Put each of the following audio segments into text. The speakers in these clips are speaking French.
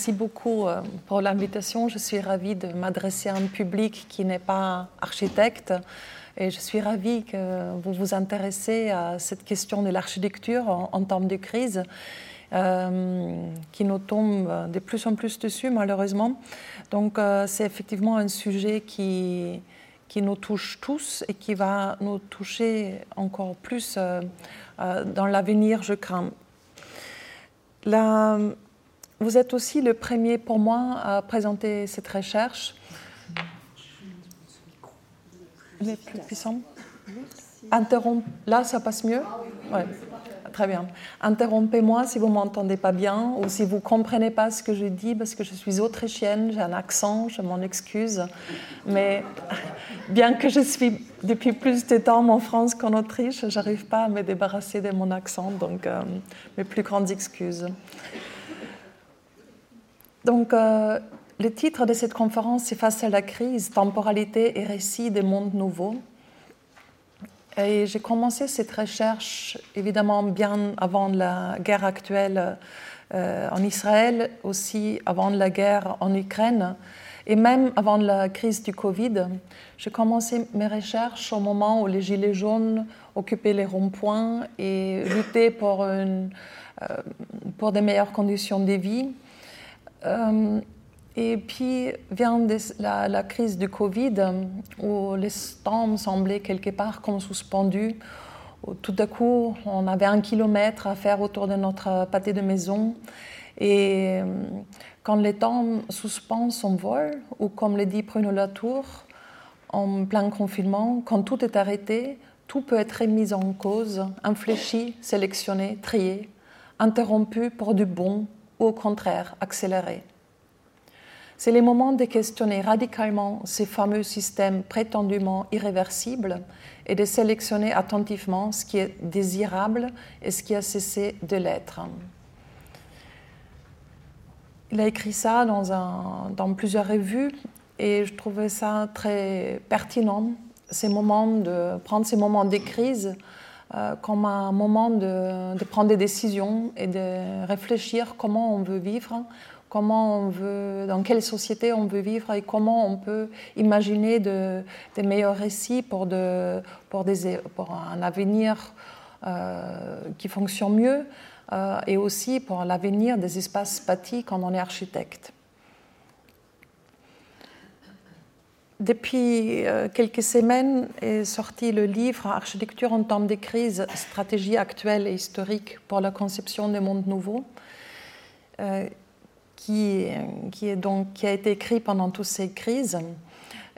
Merci beaucoup euh, pour l'invitation. Je suis ravie de m'adresser à un public qui n'est pas architecte. Et je suis ravie que vous vous intéressez à cette question de l'architecture en, temps de crise, euh, qui nous tombe de plus en plus dessus, malheureusement. Donc, euh, c'est effectivement un sujet qui, qui nous touche tous et qui va nous toucher encore plus dans l'avenir, je crains. La, vous êtes aussi le premier pour moi à présenter cette recherche. Les plus puissants. Interromp... Là, ça passe mieux? Ouais. Très bien. Interrompez-moi si vous ne m'entendez pas bien ou si vous ne comprenez pas ce que je dis parce que je suis autrichienne, j'ai un accent, je m'en excuse. Mais bien que je suis depuis plus de temps en France qu'en Autriche, je n'arrive pas à me débarrasser de mon accent, donc euh, mes plus grandes excuses. Donc, euh, le titre de cette conférence, c'est Face à la crise, temporalité et récit des mondes nouveaux. Et j'ai commencé cette recherche, évidemment, bien avant la guerre actuelle euh, en Israël, aussi avant la guerre en Ukraine, et même avant la crise du Covid. J'ai commencé mes recherches au moment où les Gilets jaunes occupaient les ronds-points et luttaient pour, euh, pour des meilleures conditions de vie. Euh, et puis vient la, crise du Covid, où les temps semblaient quelque part comme suspendus. tout à coup, on avait un kilomètre à faire autour de notre pâté de maison. Et euh, quand les temps suspendent son vol, ou comme le dit Bruno Latour, en plein confinement, quand tout est arrêté, tout peut être mis en cause, infléchi, sélectionné, trié, interrompu pour du bon ou au contraire accélérer. C'est le moment de questionner radicalement ces fameux systèmes prétendument irréversibles et de sélectionner attentivement ce qui est désirable et ce qui a cessé de l'être. Il a écrit ça dans, dans, plusieurs revues et je trouvais ça très pertinent, ces moments de prendre ces moments de crise euh, comme un moment de, prendre des décisions et de réfléchir comment on veut vivre, comment on veut, dans quelle société on veut vivre et comment on peut imaginer de, des meilleurs récits pour, de, pour, des, pour un avenir euh, qui fonctionne mieux euh, et aussi pour l'avenir des espaces bâtis quand on est architecte. Depuis euh, quelques semaines est sorti le livre Architecture en temps de crise, stratégie actuelle et historique pour la conception des mondes nouveaux, euh, qui, qui a été écrit pendant toutes ces crises.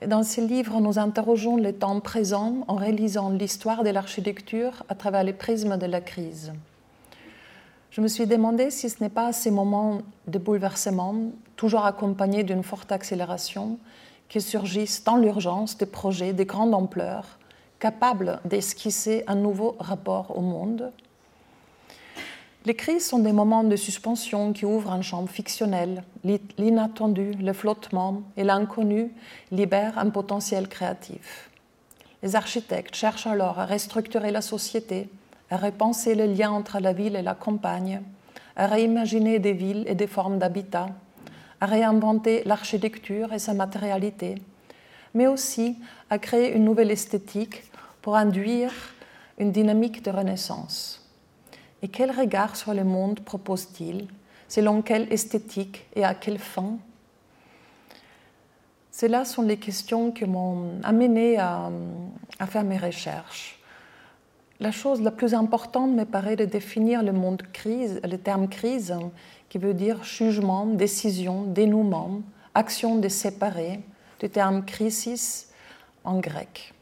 Dans ce livre, nous interrogeons le temps présent en réalisant l'histoire de l'architecture à travers les prismes de la crise. Je me suis demandé si ce n'est pas ces moments de bouleversement, toujours accompagnés d'une forte accélération, que surgissent dans l'urgence des projets de grande ampleur, capables d'esquisser un nouveau rapport au monde. Les crises sont des moments de suspension qui ouvrent un champ fictionnel. L'inattendu, le flottement et l'inconnu libèrent un potentiel créatif. Les architectes cherchent alors à restructurer la société, à repenser le lien entre la ville et la campagne, à réimaginer des villes et des formes d'habitat, à réinventer l'architecture et sa matérialité, mais aussi à créer une nouvelle esthétique pour induire une dynamique de renaissance. Et quel regard sur le monde propose-t-il Selon quelle esthétique et à quelle fin? Celles-là sont les questions qui m'ont amené à, à, faire mes recherches. La chose la plus importante me paraît de définir le monde crise, le terme crise, qui veut dire jugement, décision, dénouement, action de séparer, du terme crisis en grec.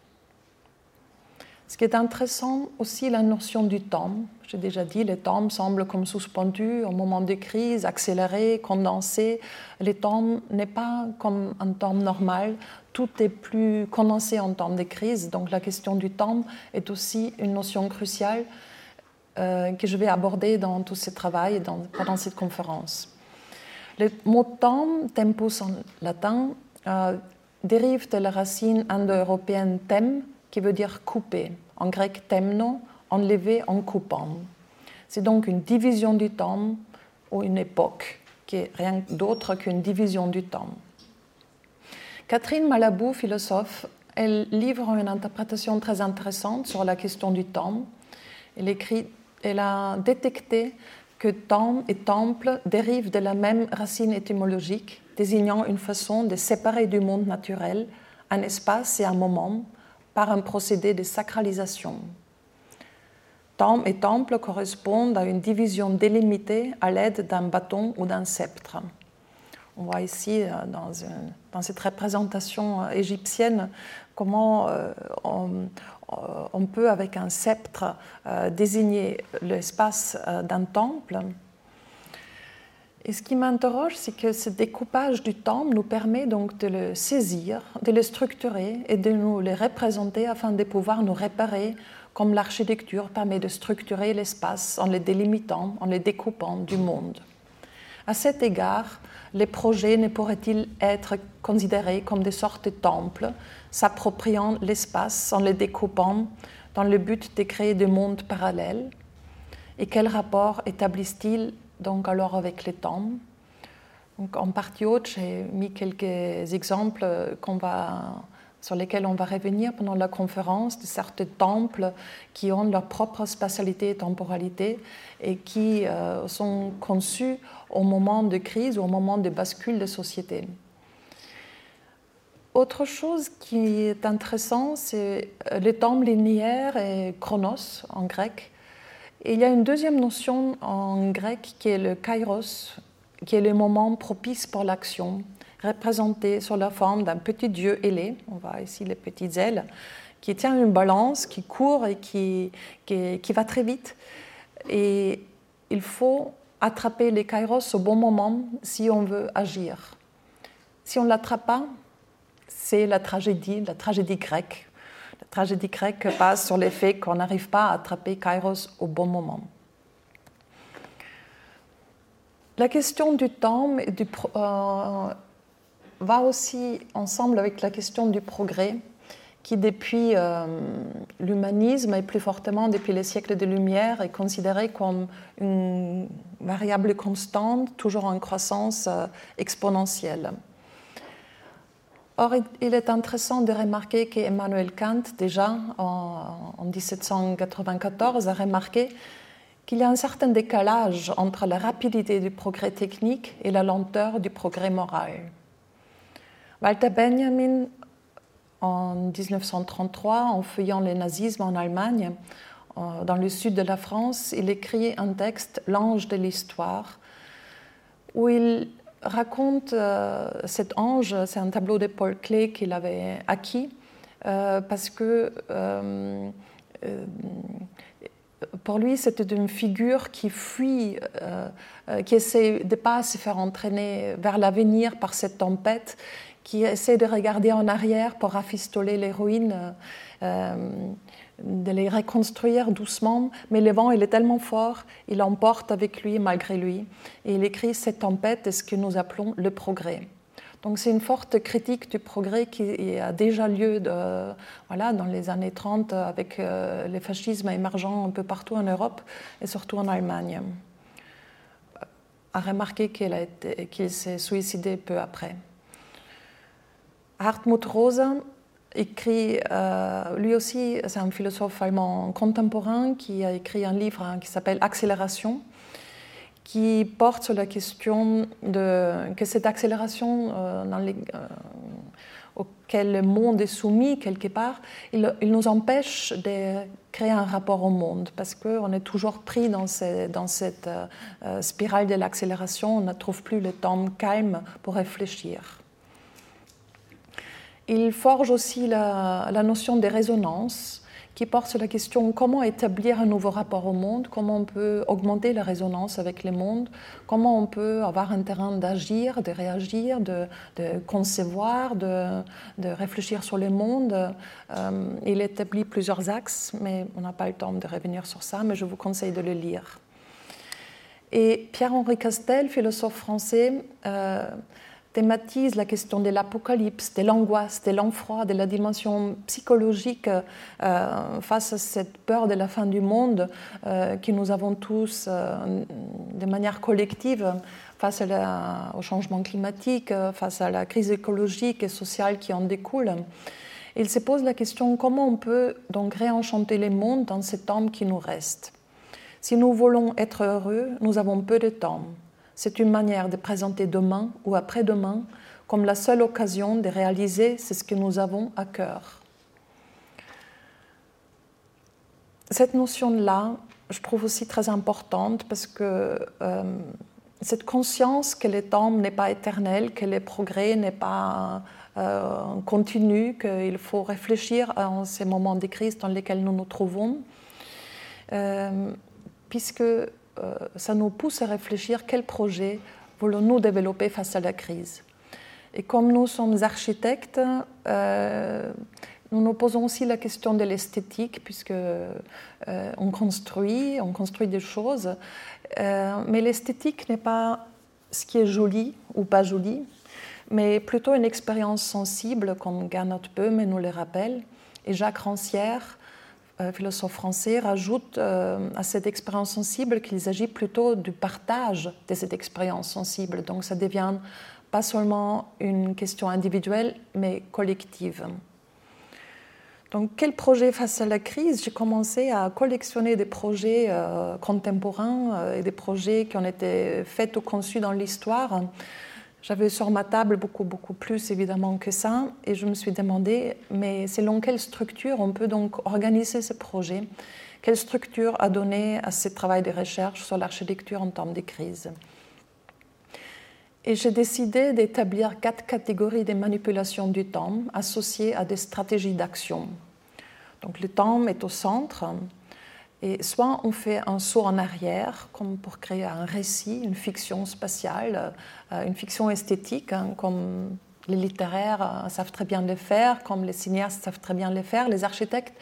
Ce qui est intéressant aussi, la notion du temps. J'ai déjà dit, le temps semble comme suspendu au moment de crise, accéléré, condensé. Le temps n'est pas comme un temps normal, tout est plus condensé en temps de crise. Donc la question du temps est aussi une notion cruciale que je vais aborder dans tout ce travail et pendant cette conférence. Le mot temps, tempus en latin, euh, dérive de la racine indo-européenne tem, qui veut dire couper, en grec temno, enlever en coupant. C'est donc une division du temps ou une époque qui est rien d'autre qu'une division du temps. Catherine Malabou, philosophe, elle livre une interprétation très intéressante sur la question du temps. Elle, écrit, elle a détecté que temps et temple dérivent de la même racine étymologique, désignant une façon de séparer du monde naturel un espace et un moment par un procédé de sacralisation. Temps et temple correspondent à une division délimitée à l'aide d'un bâton ou d'un sceptre. On voit ici, euh, dans, cette représentation euh, égyptienne, comment euh, on, peut, avec un sceptre, désigner l'espace d'un temple. Et ce qui m'interroge, c'est que ce découpage du temple nous permet donc de le saisir, de le structurer et de nous le représenter afin de pouvoir nous réparer comme l'architecture permet de structurer l'espace en le délimitant, en le découpant du monde. À cet égard, les projets ne pourraient-ils être considérés comme des sortes de temples, s'appropriant l'espace en le découpant dans le but de créer des mondes parallèles Et quel rapport établissent-ils donc alors avec les donc, En partie haute, j'ai mis quelques exemples sur lesquels on va revenir pendant la conférence, de certains temples qui ont leur propre spatialité et temporalité et qui euh, sont conçus au moment de crise ou au moment de bascule de société. Autre chose qui est intéressant, c'est euh, les temples linéaires et chronos en grec. Il y a une deuxième notion en grec qui est le kairos, qui est le moment propice pour l'action représenté sous la forme d'un petit dieu ailé, on voit ici les petites ailes, qui tient une balance, qui court et qui, qui, va très vite. Et il faut attraper les kairos au bon moment si on veut agir. Si on ne l'attrape pas, c'est la tragédie, la tragédie grecque. La tragédie grecque passe sur l'effet qu'on n'arrive pas à attraper kairos au bon moment. La question du temps euh, va aussi ensemble avec la question du progrès, qui depuis euh, l'humanisme et plus fortement depuis les siècles de lumière est considéré comme une variable constante, toujours en croissance euh, exponentielle. Or, il est intéressant de remarquer qu'Emmanuel Kant, déjà en, en 1794, a remarqué qu'il y a un certain décalage entre la rapidité du progrès technique et la lenteur du progrès moral. Walter Benjamin, en 1933, en feuillant le nazisme en Allemagne, dans le sud de la France, il écrit un texte, L'ange de l'histoire, où il raconte euh, cet ange, c'est un tableau de Paul Klee qu'il avait acquis, euh, parce que euh, pour lui, c'était une figure qui fuit, qui essaie de pas se faire entraîner vers l'avenir par cette tempête qui essaie de regarder en arrière pour rafistoler ruines, euh, de les reconstruire doucement, mais le vent il est tellement fort, il emporte avec lui malgré lui. Et il écrit Cette tempête est ce que nous appelons le progrès. Donc c'est une forte critique du progrès qui a déjà lieu voilà, dans les années 30 avec euh, les fascismes émergents un peu partout en Europe et surtout en Allemagne. A remarqué qu'il s'est suicidé peu après. Hartmut Rosa écrit, euh, lui aussi, c'est un philosophe allemand contemporain qui a écrit un livre hein, qui s'appelle Accélération, qui porte sur la question de, que cette accélération euh, dans euh, auquel le monde est soumis quelque part, il, nous empêche de créer un rapport au monde parce qu'on est toujours pris dans, dans cette spirale de l'accélération, on ne trouve plus le temps calme pour réfléchir. Il forge aussi la, notion des résonances qui porte sur la question comment établir un nouveau rapport au monde, comment on peut augmenter la résonance avec le monde, comment on peut avoir un terrain d'agir, de réagir, de, concevoir, de, réfléchir sur le monde. Euh, il établit plusieurs axes, mais on n'a pas le temps de revenir sur ça, mais je vous conseille de le lire. Et Pierre-Henri Castel, philosophe français, euh, thématise la question de l'apocalypse, de l'angoisse, de l'enfroid, de la dimension psychologique euh, face à cette peur de la fin du monde euh, que nous avons tous euh, de manière collective face au changement climatique, face à la crise écologique et sociale qui en découle. Il se pose la question comment on peut donc réenchanter les mondes dans ce temps qui nous reste? Si nous voulons être heureux, nous avons peu de temps. C'est une manière de présenter demain ou après-demain comme la seule occasion de réaliser ce que nous avons à cœur. Cette notion-là, je trouve aussi très importante parce que euh, cette conscience que le temps n'est pas éternel, que le progrès n'est pas euh, continu, qu'il faut réfléchir en ces moments de crise dans lesquels nous nous trouvons, euh, puisque ça nous pousse à réfléchir quel projet voulons-nous développer face à la crise. Et comme nous sommes architectes, nous nous posons aussi la question de l'esthétique, puisque on construit, on construit des choses, mais l'esthétique n'est pas ce qui est joli ou pas joli, mais plutôt une expérience sensible, comme Gernot Böhme nous le rappelle. Et Jacques Rancière, euh, philosophe français, rajoute euh, à cette expérience sensible qu'il s'agit plutôt du partage de cette expérience sensible. Donc ça devient pas seulement une question individuelle, mais collective. Donc, quel projet face à la crise? J'ai commencé à collectionner des projets euh, contemporains et des projets qui ont été faits ou conçus dans l'histoire. J'avais sur ma table beaucoup, beaucoup plus évidemment que ça, et je me suis demandé, mais selon quelle structure on peut donc organiser ce projet? Quelle structure a donné à ce travail de recherche sur l'architecture en temps de crise? Et j'ai décidé d'établir quatre catégories de manipulation du temps associées à des stratégies d'action. Donc le temps est au centre, et soit on fait un saut en arrière, comme pour créer un récit, une fiction spatiale, euh, une fiction esthétique, hein, comme les littéraires euh, savent très bien le faire, comme les cinéastes savent très bien le faire, les architectes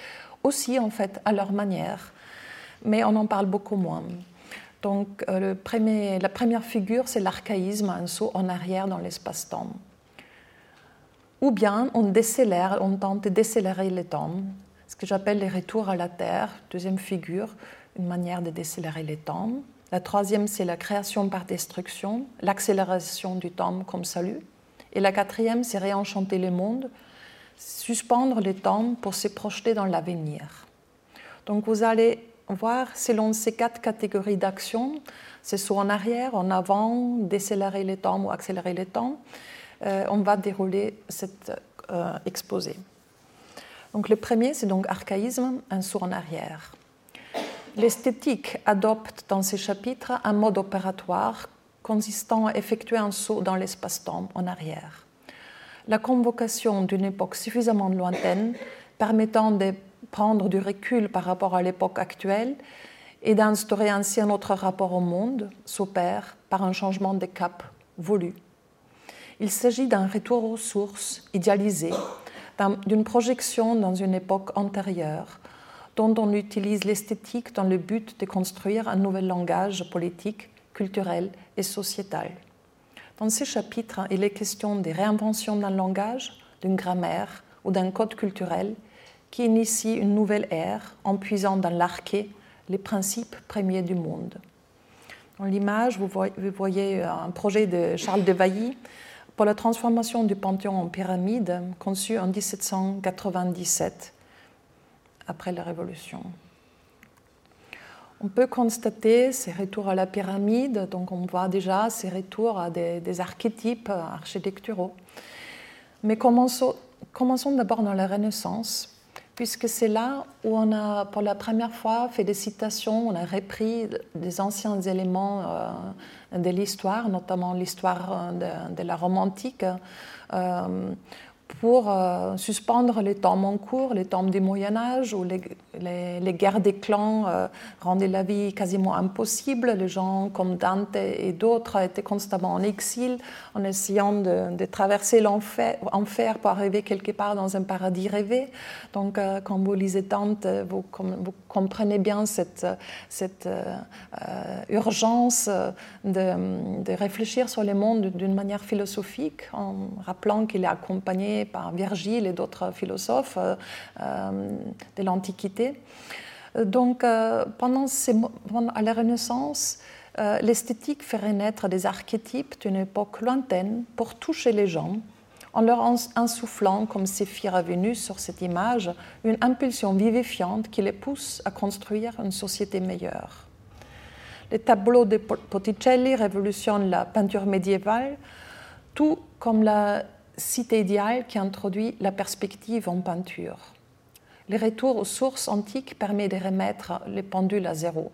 aussi, en fait, à leur manière. Mais on en parle beaucoup moins. Donc, euh, la première figure, c'est l'archaïsme, un saut en arrière dans l'espace-temps. Ou bien on décélère, on tente de décélérer le temps ce que j'appelle les retours à la Terre, deuxième figure, une manière de décélérer les temps. La troisième, c'est la création par destruction, l'accélération du temps comme salut. Et la quatrième, c'est réenchanter le monde, suspendre le temps pour se projeter dans l'avenir. Donc vous allez voir, selon ces quatre catégories d'action, c'est soit en arrière, en avant, décélérer les temps ou accélérer les temps, euh, on va dérouler cet euh, exposé. Donc le premier, c'est donc archaïsme, un saut en arrière. L'esthétique adopte dans ces chapitres un mode opératoire consistant à effectuer un saut dans l'espace-temps en arrière. La convocation d'une époque suffisamment lointaine permettant de prendre du recul par rapport à l'époque actuelle et d'instaurer ainsi un autre rapport au monde s'opère par un changement de cap voulu. Il s'agit d'un retour aux sources idéalisées d'une projection dans une époque antérieure, dont on utilise l'esthétique dans le but de construire un nouvel langage politique, culturel et sociétal. Dans ces chapitres, il est question des réinventions d'un langage, d'une grammaire ou d'un code culturel qui initie une nouvelle ère en puisant dans l'arché les principes premiers du monde. Dans l'image, vous voyez un projet de Charles de Vailly pour la transformation du Panthéon en pyramide, conçu en 1797, après la Révolution. On peut constater ces retours à la pyramide, donc on voit déjà ces retours à des, archétypes architecturaux. Mais commençons d'abord dans la Renaissance, puisque c'est là où on a pour la première fois fait des citations, on a repris des anciens éléments euh, de l'histoire, notamment l'histoire de, la romantique, euh, pour euh, suspendre les temps en cours, les temps du Moyen Âge, où les, guerres des clans euh, rendaient la vie quasiment impossible. Les gens comme Dante et d'autres étaient constamment en exil, en essayant de, traverser l'enfer pour arriver quelque part dans un paradis rêvé. Donc, euh, quand vous lisez Dante, vous, comprenez bien cette, urgence de réfléchir sur le monde d'une manière philosophique, en rappelant qu'il est accompagné par Virgile et d'autres philosophes euh, euh, de l'Antiquité. Donc, euh, pendant à la Renaissance, l'esthétique ferait naître des archétypes d'une époque lointaine pour toucher les gens, en leur insufflant, comme Séphir Vénus sur cette image, une impulsion vivifiante qui les pousse à construire une société meilleure. Les tableaux de Botticelli révolutionnent la peinture médiévale, tout comme la cité idéale qui introduit la perspective en peinture. Le retour aux sources antiques permet de remettre les pendules à zéro.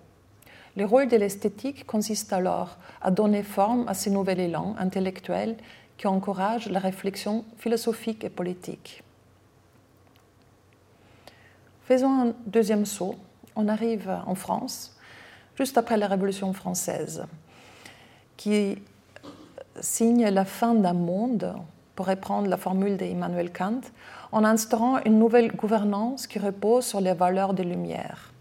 Le rôle de l'esthétique consiste alors à donner forme à ces nouvel élan intellectuel qui encourage la réflexion philosophique et politique. Faisons un deuxième saut. On arrive en France, juste après la Révolution française, qui signe la fin d'un monde, pour reprendre la formule d'Emmanuel Kant, en instaurant une nouvelle gouvernance qui repose sur les valeurs des Lumières.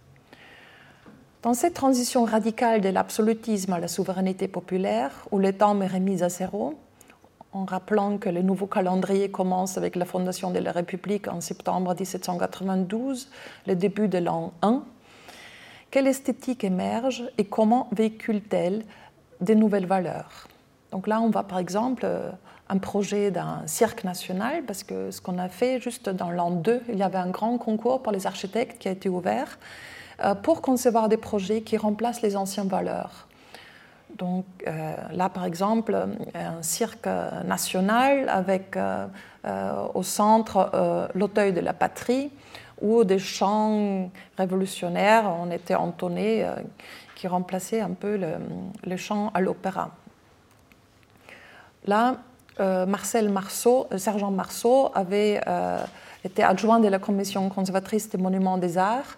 Dans cette transition radicale de l'absolutisme à la souveraineté populaire, où le temps est remis à zéro, en rappelant que le nouveau calendrier commence avec la fondation de la République en septembre 1792, le début de l'an 1, quelle esthétique émerge et comment véhicule-t-elle des nouvelles valeurs? Donc là, on voit par exemple un projet d'un cirque national, parce que ce qu'on a fait juste dans l'an 2, il y avait un grand concours pour les architectes qui a été ouvert euh, pour concevoir des projets qui remplacent les anciennes valeurs. Donc euh, là, par exemple, un cirque national avec euh, au centre l'auteuil de la patrie, où des chants révolutionnaires ont été entonnés qui remplaçaient un peu le, le chant à l'opéra. Là, Marcel Marceau, Sergent Marceau avait été adjoint de la commission conservatrice des monuments des arts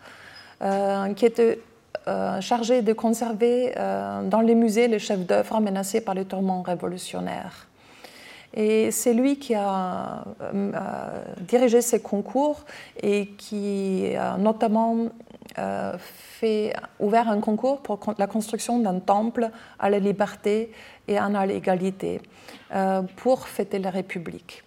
euh, qui était euh, chargé de conserver euh, dans les musées les chefs d'œuvre menacés par les tourments révolutionnaires. Et c'est lui qui a dirigé ces concours et qui a notamment fait, ouvert un concours pour la construction d'un temple à la liberté et à l'égalité pour fêter la République.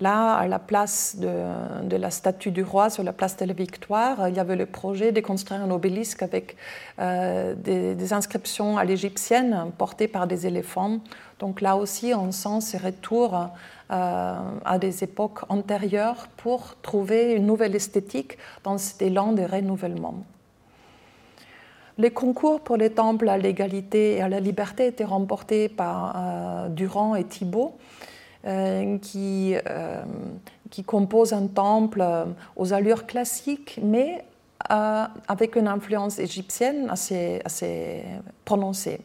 Là, à la place de, la statue du roi sur la place de la Victoire, il y avait le projet de construire un obélisque avec euh, des, inscriptions à l'égyptienne portées par des éléphants. Donc là aussi, on sent ces retours euh, à des époques antérieures pour trouver une nouvelle esthétique dans cet élan de renouvellement. Les concours pour les temples à l'égalité et à la liberté étaient remportés par euh, Durand et Thibault. Euh, qui, euh, qui compose un temple aux allures classiques, mais avec une influence égyptienne assez, assez prononcée.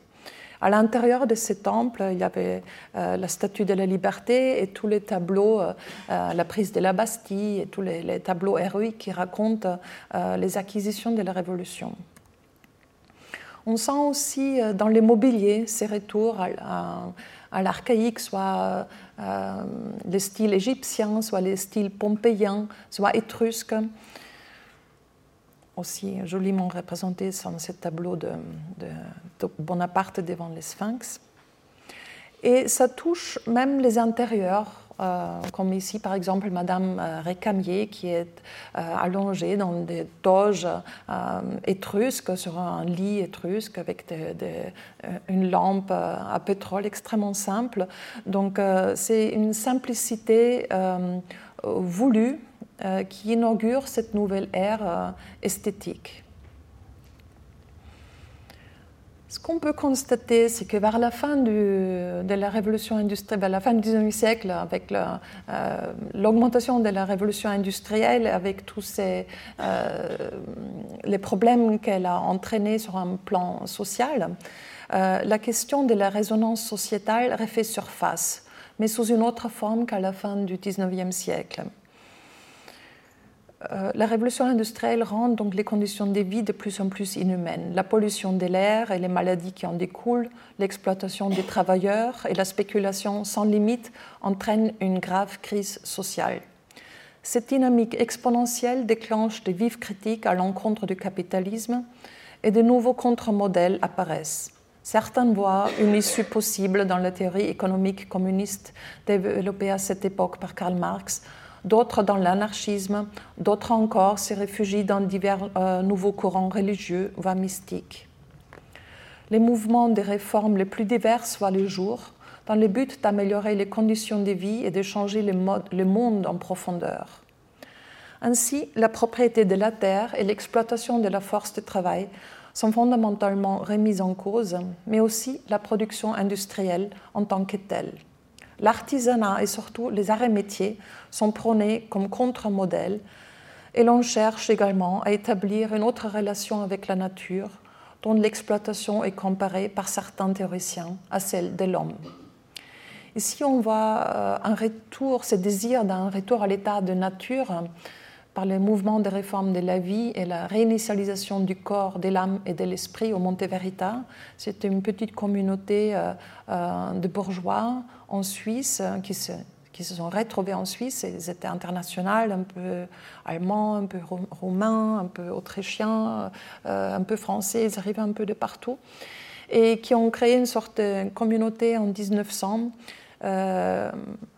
À l'intérieur de ce temple, il y avait la statue de la liberté et tous les tableaux, la prise de la Bastille et tous les, tableaux héroïques qui racontent les acquisitions de la Révolution. On sent aussi dans les mobiliers ces retours à, l'archaïque, soit euh, les styles égyptiens, soit les styles pompéiens, soit étrusques, aussi joliment représentés dans ce tableau de, de Bonaparte devant les Sphinx. Et ça touche même les intérieurs euh, comme ici par exemple Madame euh, Récamier qui est euh, allongée dans des toges étrusques sur un lit étrusque avec une lampe à pétrole extrêmement simple. Donc c'est une simplicité voulue qui inaugure cette nouvelle ère esthétique. Ce qu'on peut constater, c'est que vers la fin de la révolution industrielle, la fin du 19e siècle, avec euh, l'augmentation de la révolution industrielle, avec tous euh, les problèmes qu'elle a entraînés sur un plan social, euh, la question de la résonance sociétale refait surface, mais sous une autre forme qu'à la fin du 19e siècle. Euh, la révolution industrielle rend donc les conditions de vie de plus en plus inhumaines. La pollution de l'air et les maladies qui en découlent, l'exploitation des travailleurs et la spéculation sans limite entraînent une grave crise sociale. Cette dynamique exponentielle déclenche des vives critiques à l'encontre du capitalisme et de nouveaux contre-modèles apparaissent. Certains voient une issue possible dans la théorie économique communiste développée à cette époque par Karl Marx d'autres dans l'anarchisme, d'autres encore se réfugient dans divers euh, nouveaux courants religieux, voire mystiques. les mouvements de réformes les plus divers voient le jour, dans le but d'améliorer les conditions de vie et de changer le monde en profondeur. Ainsi, la propriété de la terre et l'exploitation de la force de travail sont fondamentalement remises en cause, mais aussi la production industrielle en tant que telle. L'artisanat et surtout les arts et métiers sont prônés comme contre-modèle et l'on cherche également à établir une autre relation avec la nature dont l'exploitation est comparée par certains théoriciens à celle de l'homme. Ici, on voit euh, un retour, ce désir d'un retour à l'état de nature par le mouvement de réforme de la vie et la réinitialisation du corps, de l'âme et de l'esprit au Monte Verita. C'était une petite communauté euh, euh, de bourgeois en Suisse euh, qui se, qui se sont retrouvés en Suisse. Ils étaient internationaux, un peu allemands, un peu roumains, un peu autrichiens, un peu français. Ils arrivaient un peu de partout. Et qui ont créé une sorte de communauté en 1900 euh,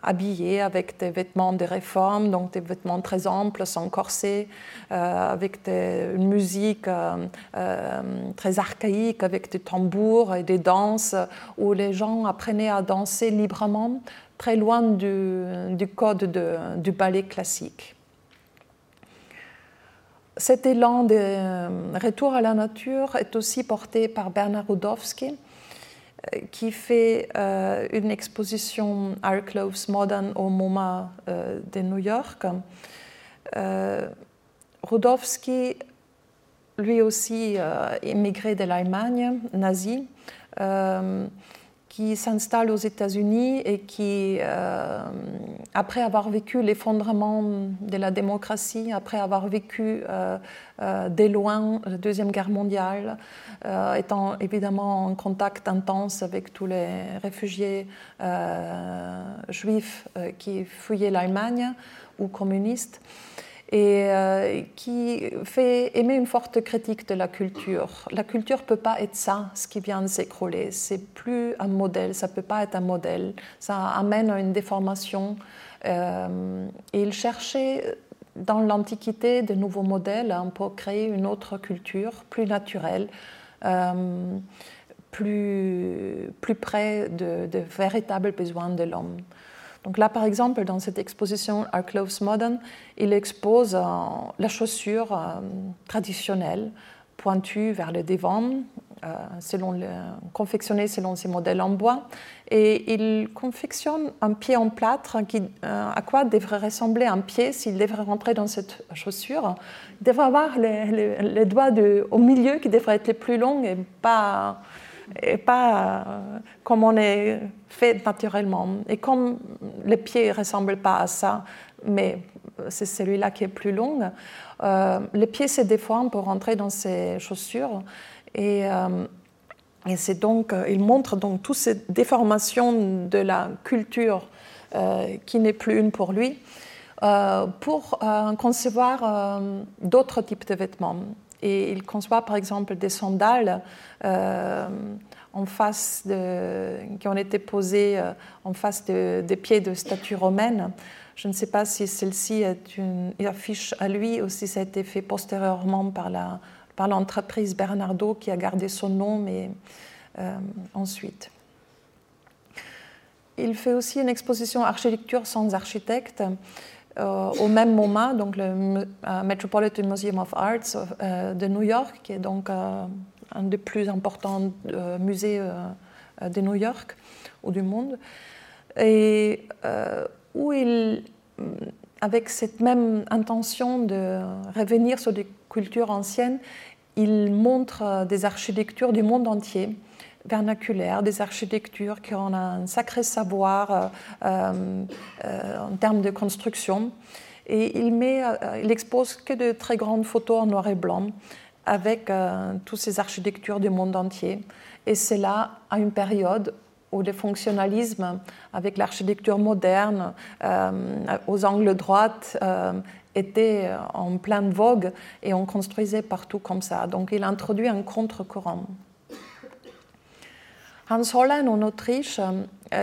habillés avec des vêtements de réforme, donc des vêtements très amples, sans corset, euh, avec une musique euh, très archaïque, avec des tambours et des danses, où les gens apprenaient à danser librement, très loin du, code du ballet classique. Cet élan de retour à la nature est aussi porté par Bernard Rudowski, qui fait euh, une exposition Art Clothes Modern au MoMA euh, de New York. Euh, Rudowski, lui aussi émigré de l'Allemagne nazie, qui s'installe aux États-Unis et qui, après avoir vécu l'effondrement de la démocratie, après avoir vécu dès loin la Deuxième Guerre mondiale, euh, étant évidemment en contact intense avec tous les réfugiés euh, juifs euh, qui fouillaient l'Allemagne ou communistes et qui fait aimer une forte critique de la culture. La culture peut pas être ça, ce qui vient de s'écrouler. C'est plus un modèle, ça peut pas être un modèle. Ça amène à une déformation. et il cherchait dans l'Antiquité de nouveaux modèles hein, pour créer une autre culture plus naturelle, euh, plus, plus près de, véritables besoins de l'homme. Donc là, par exemple, dans cette exposition Our Clothes Modern, il expose euh, la chaussure euh, traditionnelle, pointue vers le devant, le, confectionnée selon ces modèles en bois. Et il confectionne un pied en plâtre qui, à quoi devrait ressembler un pied s'il devrait rentrer dans cette chaussure il devrait avoir les, doigts au milieu qui devraient être les plus longs et pas, et pas euh, comme on est fait naturellement. Et comme les pieds ne ressemblent pas à ça, mais c'est celui-là qui est plus long, euh, les pieds se déforment pour rentrer dans ces chaussures. Et, euh, et c'est donc, il montre donc toutes ces déformations de la culture qui n'est plus une pour lui. Euh, pour euh, concevoir euh, d'autres types de vêtements. Et il conçoit par exemple des sandales en face qui ont été posées en face des pieds de statues romaines. Je ne sais pas si celle-ci est une affiche à lui ou si ça a été fait postérieurement par, la, par l'entreprise Bernardo qui a gardé son nom, mais ensuite. Il fait aussi une exposition architecture sans architecte euh, au même moment, donc le euh, Metropolitan Museum of Arts euh, de New York, qui est donc un des plus importants musées de New York ou du monde, et où il, avec cette même intention de revenir sur des cultures anciennes, il montre des architectures du monde entier vernaculaire, des architectures qui ont un sacré savoir euh, euh, en termes de construction. Et il, met, euh, il expose que de très grandes photos en noir et blanc avec toutes ces architectures du monde entier. Et c'est là à une période où le fonctionnalisme avec l'architecture moderne aux angles droits était en pleine vogue et on construisait partout comme ça. Donc il introduit un contre-courant. Hans Hollein en Autriche,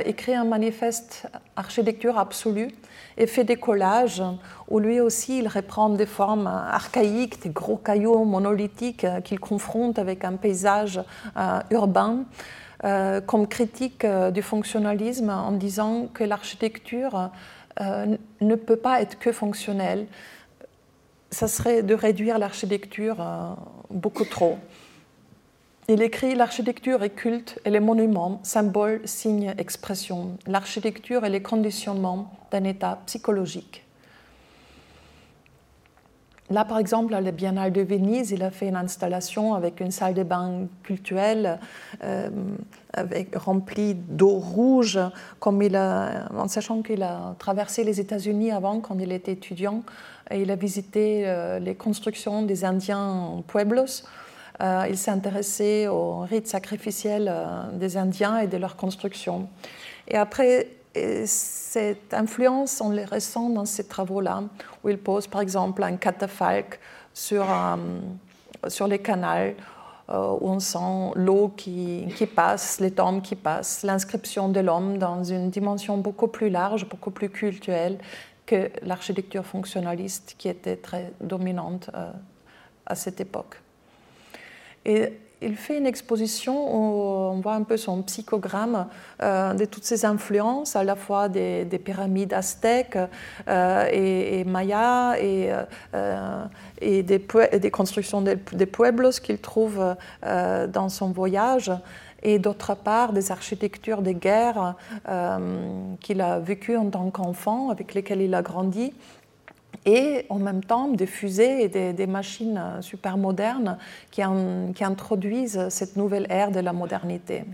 écrit un manifeste architecture absolue et fait des collages où lui aussi il reprend des formes archaïques, des gros cailloux monolithiques qu'il confronte avec un paysage urbain. comme critique du fonctionnalisme en disant que l'architecture ne peut pas être que fonctionnelle. Ça serait de réduire l'architecture beaucoup trop. Il écrit L'architecture est culte et les monuments, symboles, signes, expressions. L'architecture et les conditionnements d'un état psychologique. Là, par exemple, à la Biennale de Venise, il a fait une installation avec une salle de bain culturelle euh, avec, remplie d'eau rouge, comme il en sachant qu'il a traversé les États-Unis avant, quand il était étudiant, et il a visité euh, les constructions des Indiens pueblos. Euh, il s'est intéressé aux rites sacrificiels euh, des Indiens et de leur construction. Et après, cette influence, on les ressent dans ces travaux-là, où il pose par exemple un catafalque sur, euh, sur les canaux, où on sent l'eau qui, qui, passe, les tombes qui passent, l'inscription de l'homme dans une dimension beaucoup plus large, beaucoup plus culturelle que l'architecture fonctionnaliste qui était très dominante à cette époque. Et il fait une exposition où on voit un peu son psychogramme euh, de toutes ces influences, à la fois des, pyramides aztèques euh, et, mayas et, euh, et des, des, constructions des, pueblos qu'il trouve dans son voyage, et d'autre part des architectures de guerre qu'il a vécues en tant qu'enfant, avec lesquelles il a grandi et en même temps des fusées et des, machines super modernes qui, introduisent cette nouvelle ère de la modernité.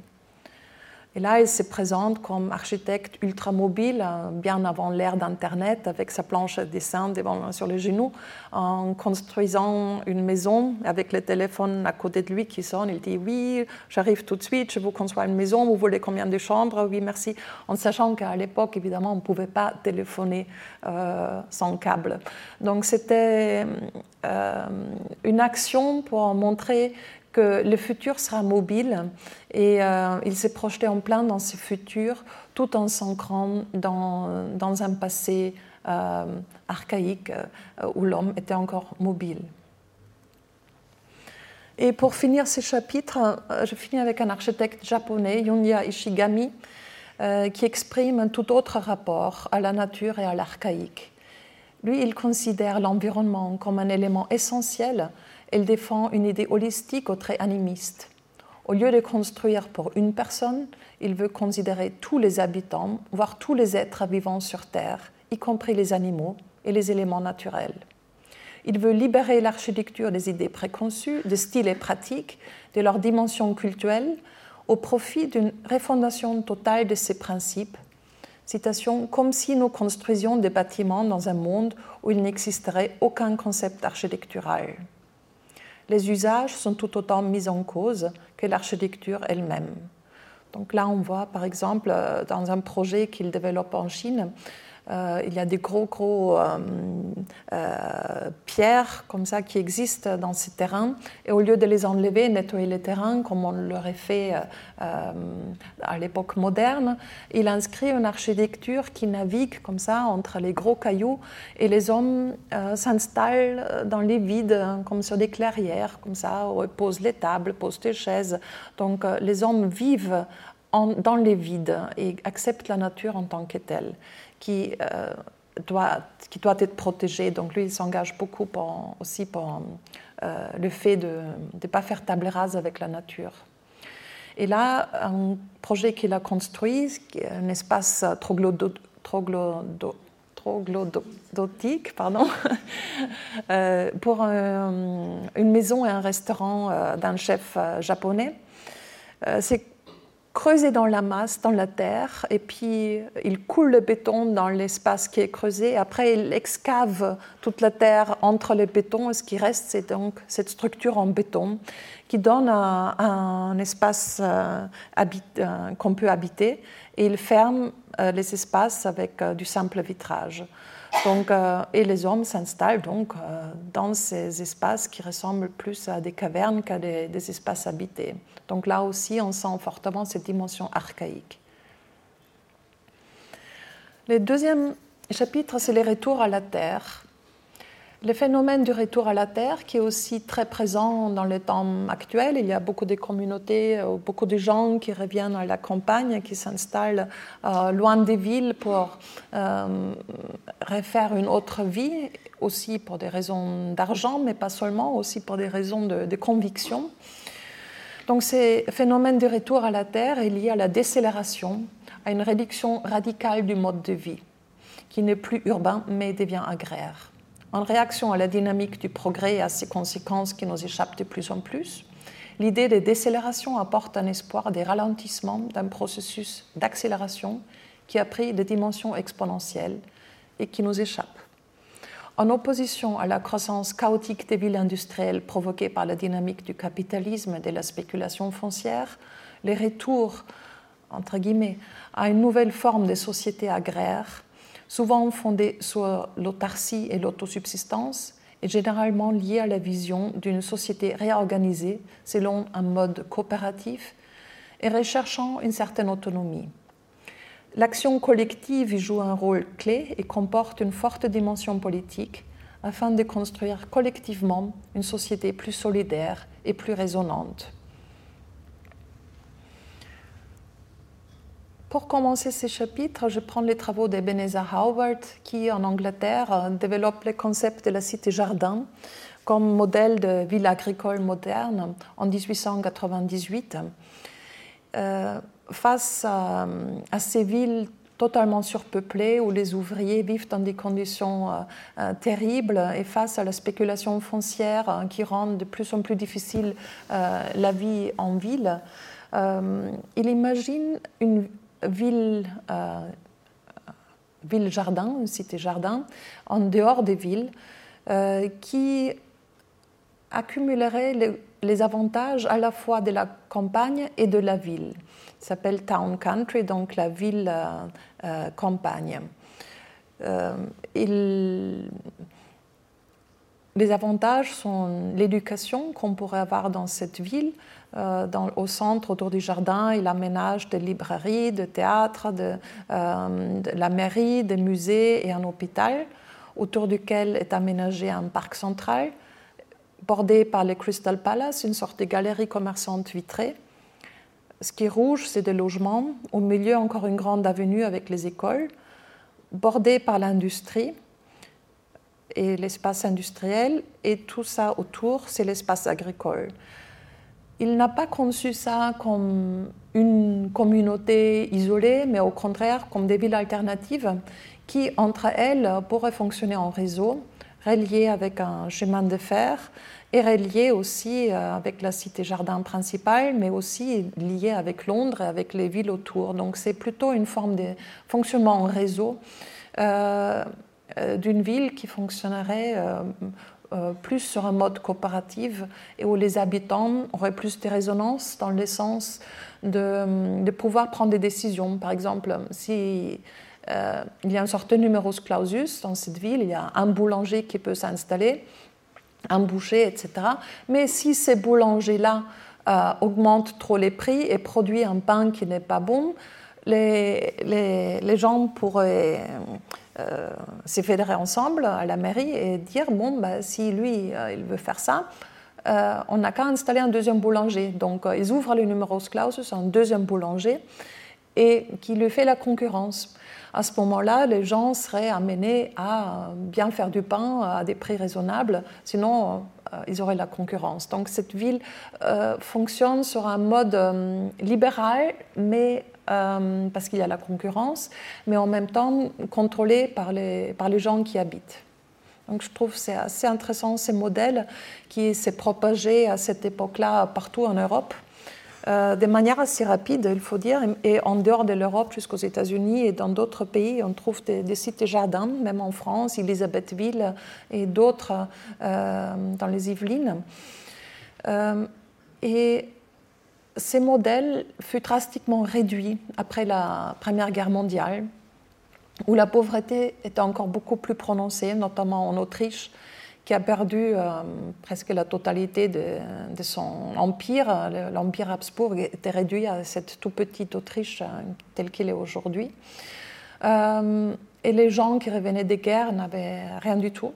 Et là, il se présente comme architecte ultramobile, bien avant l'ère d'Internet, avec sa planche à dessin devant, sur les genoux, en construisant une maison avec le téléphone à côté de lui qui sonne. Il dit Oui, j'arrive tout de suite, je vous conçois une maison, vous voulez combien de chambres? Oui, merci. En sachant qu'à l'époque, évidemment, on ne pouvait pas téléphoner euh, sans câble. Donc, c'était euh, une action pour montrer que le futur sera mobile et euh, il s'est projeté en plein dans ce futur tout en s'ancrant dans, un passé euh, archaïque euh, où l'homme était encore mobile. Et pour finir ce chapitre, je finis avec un architecte japonais, Yunya Ishigami, qui exprime un tout autre rapport à la nature et à l'archaïque. Lui, il considère l'environnement comme un élément essentiel elle défend une idée holistique au trait animiste. Au lieu de construire pour une personne, il veut considérer tous les habitants, voire tous les êtres vivants sur Terre, y compris les animaux et les éléments naturels. Il veut libérer l'architecture des idées préconçues, des styles et pratiques, de leur dimension culturelle, au profit d'une refondation totale de ces principes. Citation Comme si nous construisions des bâtiments dans un monde où il n'existerait aucun concept architectural les usages sont tout autant mis en cause que l'architecture elle-même. Donc là, on voit par exemple euh, dans un projet qu'il développe en Chine, euh, il y a des gros, gros euh, euh, pierres comme ça qui existent dans ces terrains. Et au lieu de les enlever, nettoyer les terrains, comme on l'aurait fait à l'époque moderne, il inscrit une architecture qui navigue comme ça entre les gros cailloux et les hommes s'installent dans les vides, comme sur des clairières, comme ça, où ils posent les tables, posent les chaises. Donc les hommes vivent dans les vides et acceptent la nature en tant que telle qui, euh, doit, qui doit être protégé. Donc lui, il s'engage beaucoup aussi pour euh, le fait de ne pas faire table rase avec la nature. Et là, un projet qu'il a construit, un espace troglodotique, pardon, euh, pour une maison et un restaurant d'un chef japonais. C'est creusé dans la masse, dans la terre, et puis il coule le béton dans l'espace qui est creusé. Après, il excave toute la terre entre les bétons. Et ce qui reste, c'est donc cette structure en béton qui donne un, espace euh, euh, qu'on peut habiter. Et il ferme euh, les espaces avec du simple vitrage. Donc, et les hommes s'installent donc dans ces espaces qui ressemblent plus à des cavernes qu'à des espaces habités. Donc là aussi, on sent fortement cette dimension archaïque. Le deuxième chapitre, c'est les retours à la Terre. Le phénomène du retour à la terre, qui est aussi très présent dans le temps actuel, il y a beaucoup de communautés, euh, beaucoup de gens qui reviennent à la campagne, qui s'installent euh, loin des villes pour euh, refaire une autre vie, aussi pour des raisons d'argent, mais pas seulement, aussi pour des raisons de, de conviction. Donc, ce phénomène du retour à la terre est lié à la décélération, à une réduction radicale du mode de vie, qui n'est plus urbain, mais devient agraire. En réaction à la dynamique du progrès et à ses conséquences qui nous échappent de plus en plus, l'idée de décélération apporte un espoir des ralentissements d'un processus d'accélération qui a pris des dimensions exponentielles et qui nous échappe. En opposition à la croissance chaotique des villes industrielles provoquée par la dynamique du capitalisme et de la spéculation foncière, les retours, entre guillemets, à une nouvelle forme de société agraire souvent fondée sur l'autarcie et l'autosubsistance, est généralement liée à la vision d'une société réorganisée selon un mode coopératif et recherchant une certaine autonomie. L'action collective joue un rôle clé et comporte une forte dimension politique afin de construire collectivement une société plus solidaire et plus résonante. Pour commencer ces chapitres, je prends les travaux d'Ebenezer Howard, qui en Angleterre développe le concept de la cité-jardin comme modèle de ville agricole moderne en 1898. Euh, face à, ces villes totalement surpeuplées où les ouvriers vivent dans des conditions euh, euh, terribles et face à la spéculation foncière qui rend de plus en plus difficile la vie en ville, il imagine une ville, euh, ville jardin, une cité jardin, en dehors des villes, euh, qui accumulerait les, avantages à la fois de la campagne et de la ville. S'appelle Town Country, donc la ville euh, campagne. il, les avantages sont l'éducation qu'on pourrait avoir dans cette ville, euh, au centre, autour du jardin, il aménage des librairies, des théâtres, euh, de, la mairie, des musées et un hôpital, autour duquel est aménagé un parc central, bordé par le Crystal Palace, une sorte de galerie commerçante vitrée. Ce qui est rouge, c'est des logements. Au milieu, encore une grande avenue avec les écoles, bordée par l'industrie et l'espace industriel, et tout ça autour, c'est l'espace agricole. Il n'a pas conçu ça comme une communauté isolée, mais au contraire comme des villes alternatives qui, entre elles, pourraient fonctionner en réseau, reliées avec un chemin de fer et reliées aussi euh, avec la cité-jardin principale, mais aussi liées avec Londres et avec les villes autour. Donc c'est plutôt une forme de fonctionnement en réseau. Euh, euh, d'une ville qui fonctionnerait plus sur un mode coopératif et où les habitants auraient plus de résonance dans le sens de, de pouvoir prendre des décisions. Par exemple, si euh, il y a une sorte de numerus clausus dans cette ville, il y a un boulanger qui peut s'installer, un boucher, etc. Mais si ces boulangers-là euh, augmentent trop les prix et produisent un pain qui n'est pas bon, les, gens pourraient euh, s'est fédérés ensemble à la mairie et dire bon, bah, si lui, euh, il veut faire ça, euh, on n'a qu'à installer un deuxième boulanger. Donc, ils ouvrent le numéro clausus, un deuxième boulanger, et qui lui fait la concurrence. À ce moment-là, les gens seraient amenés à bien faire du pain à des prix raisonnables, sinon ils auraient la concurrence. Donc cette ville fonctionne sur un mode libéral, mais euh, parce qu'il y a la concurrence, mais en même temps contrôlé par les, par les gens qui habitent. Donc je trouve c'est assez intéressant ces modèles qui s'est propagé à cette époque-là partout en Europe. Euh, de manière assez rapide, il faut dire, et en dehors de l'Europe jusqu'aux États-Unis et dans d'autres pays, on trouve des, sites jardins, même en France, Elisabethville et d'autres euh, dans les Yvelines. et ces modèles furent drastiquement réduits après la Première Guerre mondiale, où la pauvreté était encore beaucoup plus prononcée, notamment en Autriche, qui a perdu euh, presque la totalité de, son empire. L'empire Habsbourg était réduit à cette tout petite Autriche euh, telle qu'il est aujourd'hui. et les gens qui revenaient des guerres n'avaient rien du tout.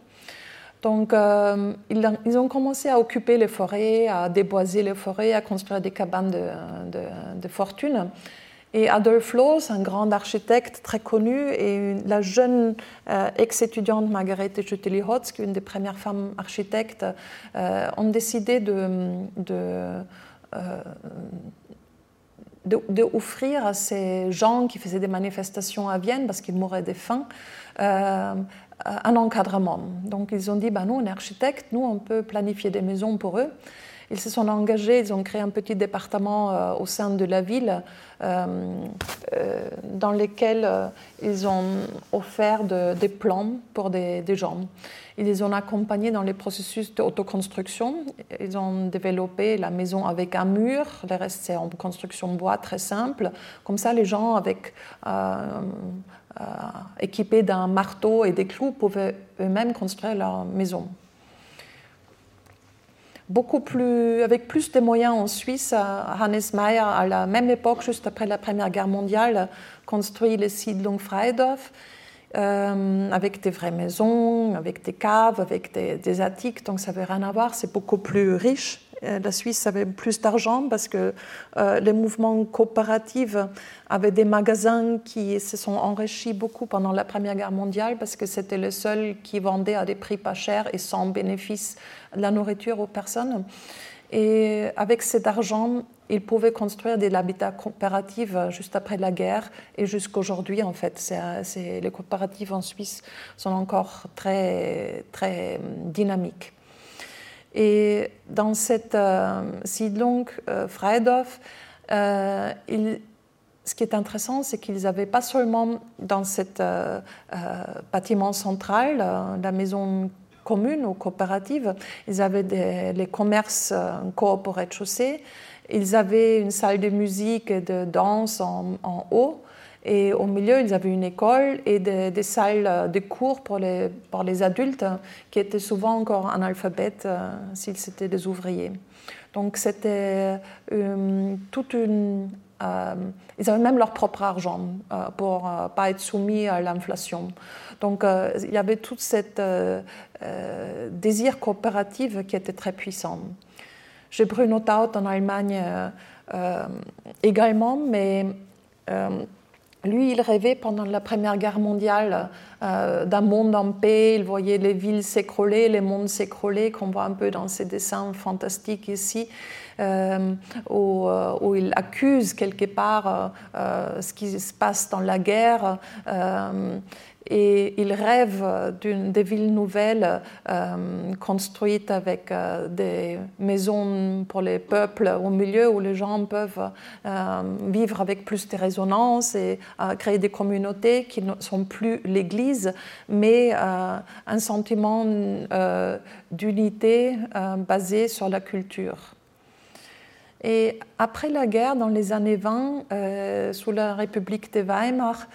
Donc, ils, ont commencé à occuper les forêts, à déboiser les forêts, à construire des cabanes de fortune. Et Adolf Loos, un grand architecte très connu, et la jeune euh, ex-étudiante Margarete Schütteli-Hotz, qui est une des premières femmes architectes, euh, ont décidé de, de, euh, à ces gens qui faisaient des manifestations à Vienne, parce qu'ils mouraient de faim, un encadrement. Donc ils ont dit, bah, nous on est architectes, nous on peut planifier des maisons pour eux. Ils se sont engagés, ils ont créé un petit département euh, au sein de la ville euh, euh, dans lequel ils ont offert des plans pour des, gens. Ils les ont accompagnés dans les processus d'autoconstruction. Ils ont développé la maison avec un mur, le reste c'est en construction bois très simple. Comme ça, les gens avec équipés d'un marteau et des clous pouvaient eux-mêmes construire leur maison beaucoup plus, avec plus de moyens en Suisse. Hannes Meyer, à la même époque, juste après la Première Guerre mondiale, construit le Siedlung Freidorf. Euh, avec des vraies maisons, avec des caves, avec des, attiques, donc ça n'avait rien à voir, c'est beaucoup plus riche. Euh, la Suisse avait plus d'argent parce que euh, les mouvements coopératifs avaient des magasins qui se sont enrichis beaucoup pendant la Première Guerre mondiale parce que c'était le seul qui vendait à des prix pas chers et sans bénéfice la nourriture aux personnes. Et avec cet argent, ils pouvaient construire des habitats coopératifs juste après la guerre et jusqu'aujourd'hui, en fait. les coopératives en Suisse sont encore très, très dynamiques. Et dans cette euh, Siedlung euh, Freidorf, euh, ce qui est intéressant, c'est qu'ils n'avaient pas seulement dans ce bâtiment central la maison commune ou coopérative, ils avaient les commerces coop au rez-de-chaussée, ils avaient une salle de musique et de danse en haut, et au milieu, ils avaient une école et des, salles de cours pour les, pour les adultes qui étaient souvent encore analphabètes euh, s'ils étaient des ouvriers. Donc c'était euh, toute une... Euh, ils avaient même leur propre argent pour ne pas être soumis à l'inflation. Donc il y avait tout ce désir coopératif qui était très puissant. J'ai Bruno Taut en Allemagne également, mais lui, il rêvait pendant la Première Guerre mondiale euh, d'un monde en paix. Il voyait les villes s'écrouler, les mondes s'écrouler, qu'on voit un peu dans ces dessins fantastiques ici, euh, euh, où, il accuse quelque part ce qui se passe dans la guerre et il rêve d'une des villes nouvelles euh, construites avec euh, des maisons pour les peuples au milieu où les gens peuvent euh, vivre avec plus de résonance et créer des communautés qui ne sont plus l'Église, mais un sentiment d'unité basé sur la culture. Et après la guerre, dans les années 20, sous la République de Weimar,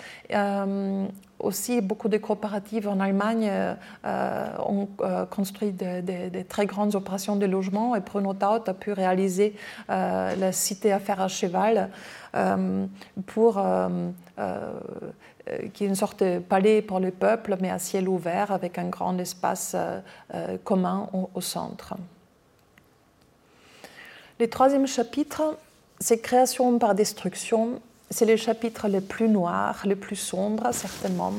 aussi, beaucoup de coopératives en Allemagne euh, ont euh, construit des très grandes opérations de logement et Pronotaut a pu réaliser euh, la cité à faire à cheval pour qui est une sorte de palais pour le peuple, mais à ciel ouvert, avec un grand espace commun au, centre. Le troisième chapitre, c'est création par destruction c'est le chapitre le plus noir, le plus sombre, certainement.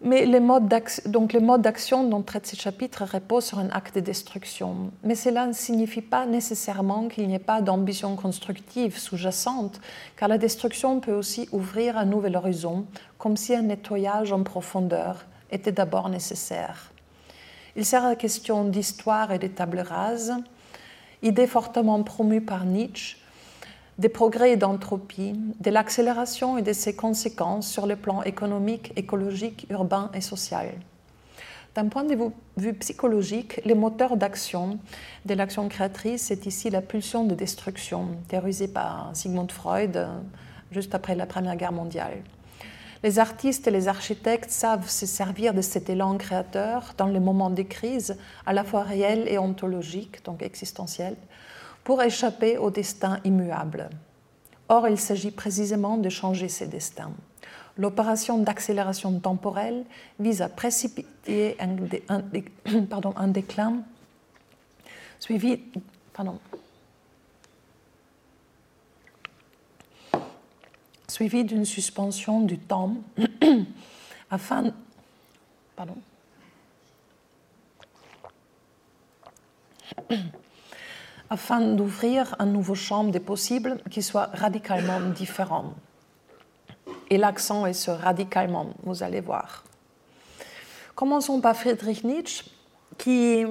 Mais les modes donc d'action dont traite ce chapitre repose sur un acte de destruction. Mais cela ne signifie pas nécessairement qu'il n'y ait pas d'ambition constructive sous-jacente, car la destruction peut aussi ouvrir un nouvel horizon, comme si un nettoyage en profondeur était d'abord nécessaire. Il sert à la question d'histoire et de table rase, idée fortement promue par Nietzsche, des progrès d'entropie, de l'accélération et de ses conséquences sur le plan économique, écologique, urbain et social. D'un point de vue psychologique, le moteur d'action de l'action créatrice est ici la pulsion de destruction, théorisée par Sigmund Freud euh, juste après la Première Guerre mondiale. Les artistes et les architectes savent se servir de cet élan créateur dans les moments de crise, à la fois réels et ontologiques, donc existentiels, pour échapper au destin immuable. Or, il s'agit précisément de changer ces destins. L'opération d'accélération temporelle vise à précipiter un, déclin suivi, pardon, suivi d'une suspension du temps afin, pardon, afin d'ouvrir un nouveau champ des possibles qui soit radicalement différent. Et l'accent est sur radicalement, vous allez voir. Commençons par Friedrich Nietzsche, qui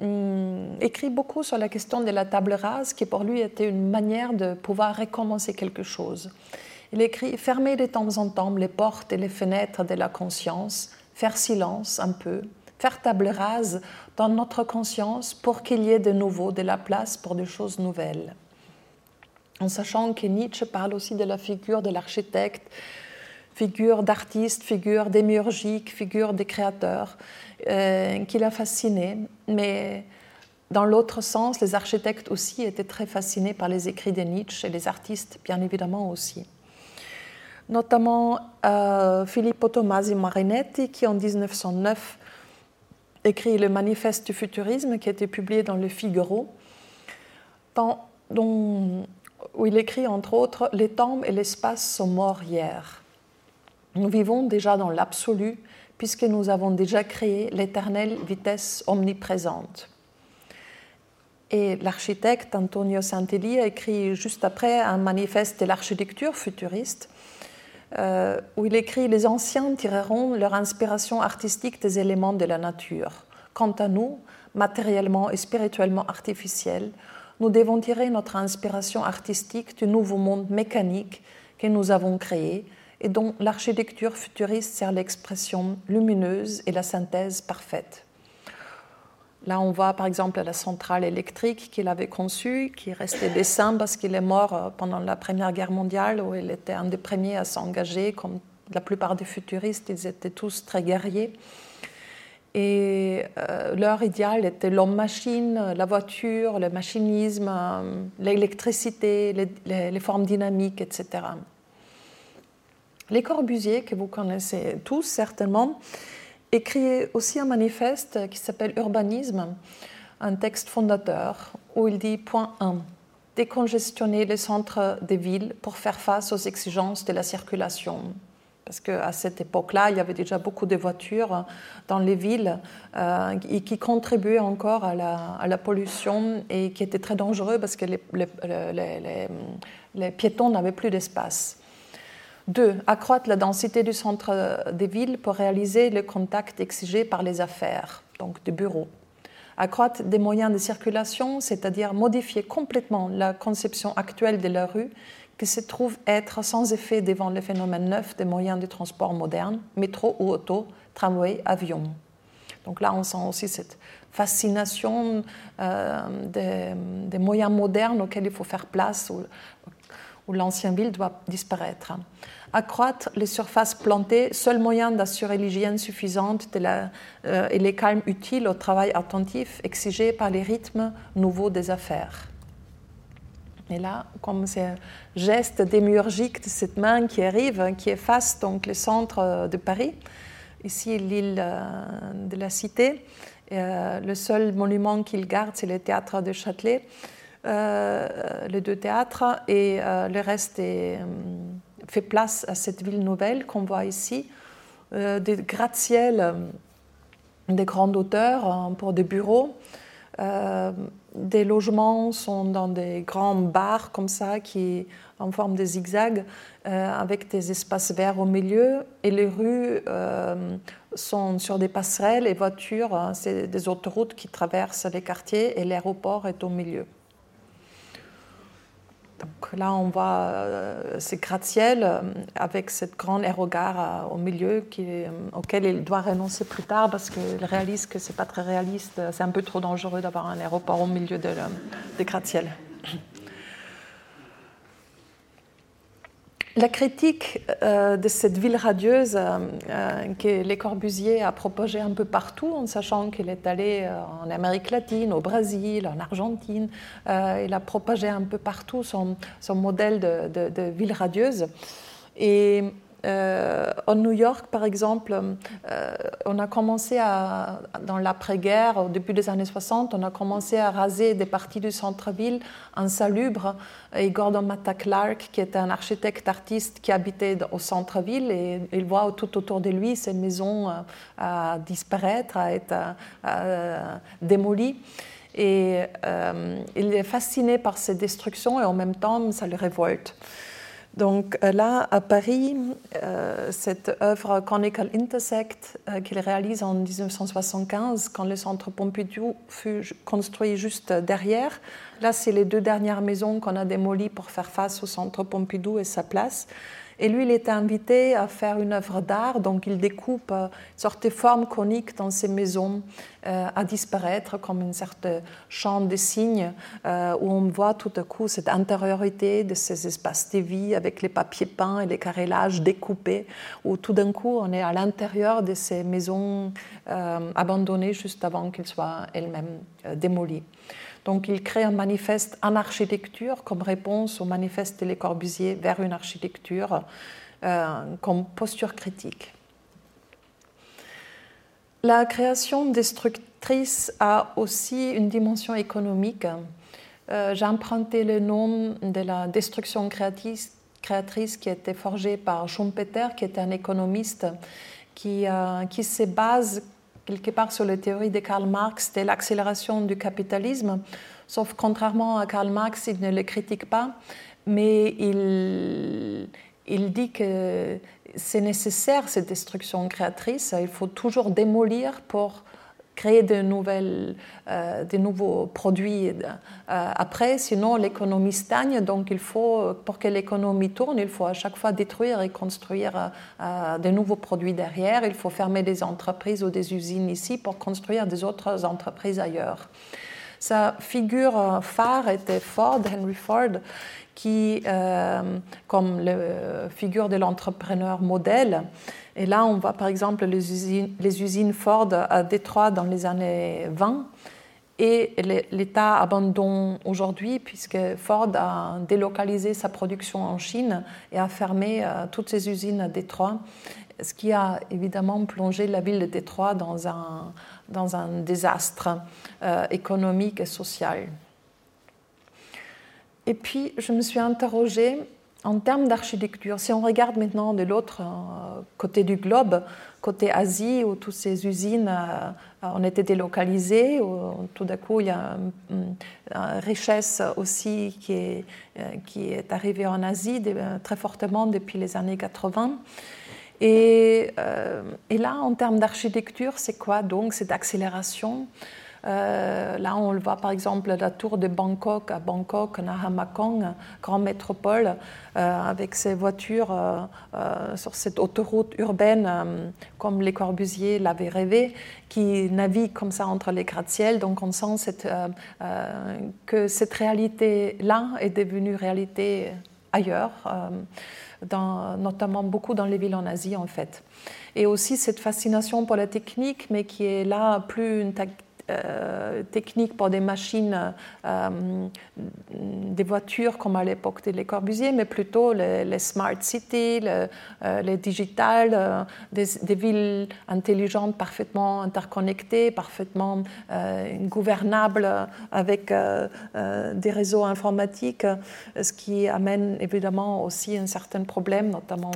hum, écrit beaucoup sur la question de la table rase, qui pour lui était une manière de pouvoir recommencer quelque chose. Il écrit Fermer de temps en temps les portes et les fenêtres de la conscience, faire silence un peu, faire table rase dans notre conscience pour qu'il y ait de nouveau de la place pour des choses nouvelles. En sachant que Nietzsche parle aussi de la figure de l'architecte, figure d'artiste, figure démiurgique, figure des créateurs, euh, qui l'a fasciné. Mais dans l'autre sens, les architectes aussi étaient très fascinés par les écrits de Nietzsche et les artistes, bien évidemment aussi notamment euh, Filippo Tomasi Marinetti, qui en 1909 écrit le Manifeste du futurisme, qui a été publié dans le Figaro, dont, où il écrit entre autres Les temps et l'espace sont morts hier. Nous vivons déjà dans l'absolu, puisque nous avons déjà créé l'éternelle vitesse omniprésente. Et l'architecte Antonio Santelli a écrit juste après un manifeste de l'architecture futuriste euh, où il écrit Les anciens tireront leur inspiration artistique des éléments de la nature. Quant à nous, matériellement et spirituellement artificiels, nous devons tirer notre inspiration artistique du nouveau monde mécanique que nous avons créé et dont l'architecture futuriste sert l'expression lumineuse et la synthèse parfaite. Là, on voit par exemple la centrale électrique qu'il avait conçue, qui restait dessin parce qu'il est mort euh, pendant la Première Guerre mondiale, où il était un des premiers à s'engager. Comme la plupart des futuristes, ils étaient tous très guerriers. Et euh, leur idéal était l'homme-machine, la voiture, le machinisme, euh, l'électricité, les, les, formes dynamiques, etc. Les Corbusier, que vous connaissez tous certainement, écrit aussi un manifeste qui s'appelle Urbanisme, un texte fondateur, où il dit point 1 décongestionner les centres des villes pour faire face aux exigences de la circulation. Parce qu'à cette époque-là, il y avait déjà beaucoup de voitures dans les villes euh, et qui contribuaient encore à la, pollution et qui étaient très dangereux parce que les piétons n'avaient plus d'espace. Deux, accroître la densité du centre des villes pour réaliser le contact exigé par les affaires, donc des bureaux. Accroître des moyens de circulation, c'est-à-dire modifier complètement la conception actuelle de la rue qui se trouve être sans effet devant le phénomène neuf des moyens de transport modernes, métro ou auto, tramway, avion. Donc là, on sent aussi cette fascination euh, des, moyens modernes auxquels il faut faire place, où l'ancienne ville doit disparaître accroître les surfaces plantées, seul moyen d'assurer l'hygiène suffisante euh, et les calmes utiles au travail attentif exigé par les rythmes nouveaux des affaires. Et là, comme c'est un geste de cette main qui arrive, qui efface donc le centre euh, de Paris, ici l'île euh, de la Cité, le seul monument qu'il garde, c'est le théâtre de Châtelet, les deux théâtres, et le reste est fait place à cette ville nouvelle qu'on voit ici, euh, des gratte-ciels, euh, des grandes hauteurs hein, pour des bureaux. Euh, des logements sont dans des grands bars comme ça, qui en forme de zigzag, avec des espaces verts au milieu. Et les rues sont sur des passerelles et voitures, hein, c'est des autoroutes qui traversent les quartiers et l'aéroport est au milieu. Donc là, on voit euh, ces gratte-ciel euh, avec cette grande aérogare euh, au milieu auquel il doit renoncer plus tard parce qu'il réalise que ce n'est pas très réaliste, c'est un peu trop dangereux d'avoir un aéroport au milieu de, des gratte-ciel. La critique euh, de cette ville radieuse euh, euh, que Les Corbusier a propagée un peu partout, en sachant qu'il est allé en Amérique latine, au Brésil, en Argentine, il a propagé un peu partout son, modèle de, ville radieuse. Euh, en New York, par exemple, euh, on a commencé à, dans l'après-guerre, au début des années 60, on a commencé à raser des parties du centre-ville insalubres. Et Gordon Matta Clark, qui était un architecte artiste qui habitait au centre-ville, et il voit tout autour de lui ces maisons à disparaître, à être démolies. Et il est fasciné par ces destructions et en même temps, ça le révolte. Donc euh, là, à Paris, euh, cette œuvre Chronicle Intersect euh, qu'il réalise en 1975, quand le centre Pompidou fut construit juste derrière, là, c'est les deux dernières maisons qu'on a démolies pour faire face au centre Pompidou et sa place. Et lui, il était invité à faire une œuvre d'art, donc il découpe euh, une sorte de forme conique dans ses maisons euh, à disparaître, comme une sorte de champ de signes, euh, où on voit tout à coup cette intériorité de ces espaces de vie avec les papiers peints et les carrélages découpés, où tout d'un coup on est à l'intérieur de ces maisons abandonnées juste avant qu'elles soient elles-mêmes démolies. Donc il crée un manifeste en architecture comme réponse au manifeste de Les Corbusier vers une architecture euh, comme posture critique. La création destructrice a aussi une dimension économique. Euh, j'ai emprunté le nom de la destruction créatrice, qui a été forgée par Schumpeter, qui était un économiste qui, euh, qui se base quelque part sur la théorie de Karl Marx de l'accélération du capitalisme, sauf contrairement à Karl Marx, il ne le critique pas, mais il, il dit que c'est nécessaire cette destruction créatrice, il faut toujours démolir pour créer de, nouvelles, euh, nouveaux produits euh, après, sinon l'économie stagne. Donc il faut, pour que l'économie tourne, il faut à chaque fois détruire et construire euh, de nouveaux produits derrière. Il faut fermer des entreprises ou des usines ici pour construire des autres entreprises ailleurs. Sa figure phare était Ford, Henry Ford, qui, comme la figure de l'entrepreneur modèle, et là, on voit par exemple les usines, Ford à Détroit dans les années 20 et l'État abandonne aujourd'hui puisque Ford a délocalisé sa production en Chine et a fermé euh, toutes ses usines à Détroit, ce qui a évidemment plongé la ville de Détroit dans un, dans un désastre euh, économique et social. Et puis, je me suis interrogée en termes d'architecture, si on regarde maintenant de l'autre euh, côté du globe, côté Asie, où toutes ces usines euh, ont été délocalisées, où tout d'un coup il y a une, richesse aussi qui est, euh, qui est arrivée en Asie très fortement depuis les années 80. Et, et là, en termes d'architecture, c'est quoi donc cette accélération? Euh, là, on le voit par exemple la tour de Bangkok, à Bangkok, Nahamakong, grande métropole, euh, avec ses voitures euh, sur cette autoroute urbaine, comme les Corbusier l'avaient rêvé, qui naviguent comme ça entre les gratte-ciels. Donc on sent que cette réalité-là est devenue réalité ailleurs. Notamment beaucoup dans les villes en Asie en fait. Et aussi cette fascination pour la technique, mais qui est là plus une, euh, techniques pour des machines, euh, des voitures comme à l'époque de Les Corbusier, mais plutôt les, smart cities, euh, les digitales, des, villes intelligentes parfaitement interconnectées, parfaitement gouvernables avec des réseaux informatiques, ce qui amène évidemment aussi un certain problème, notamment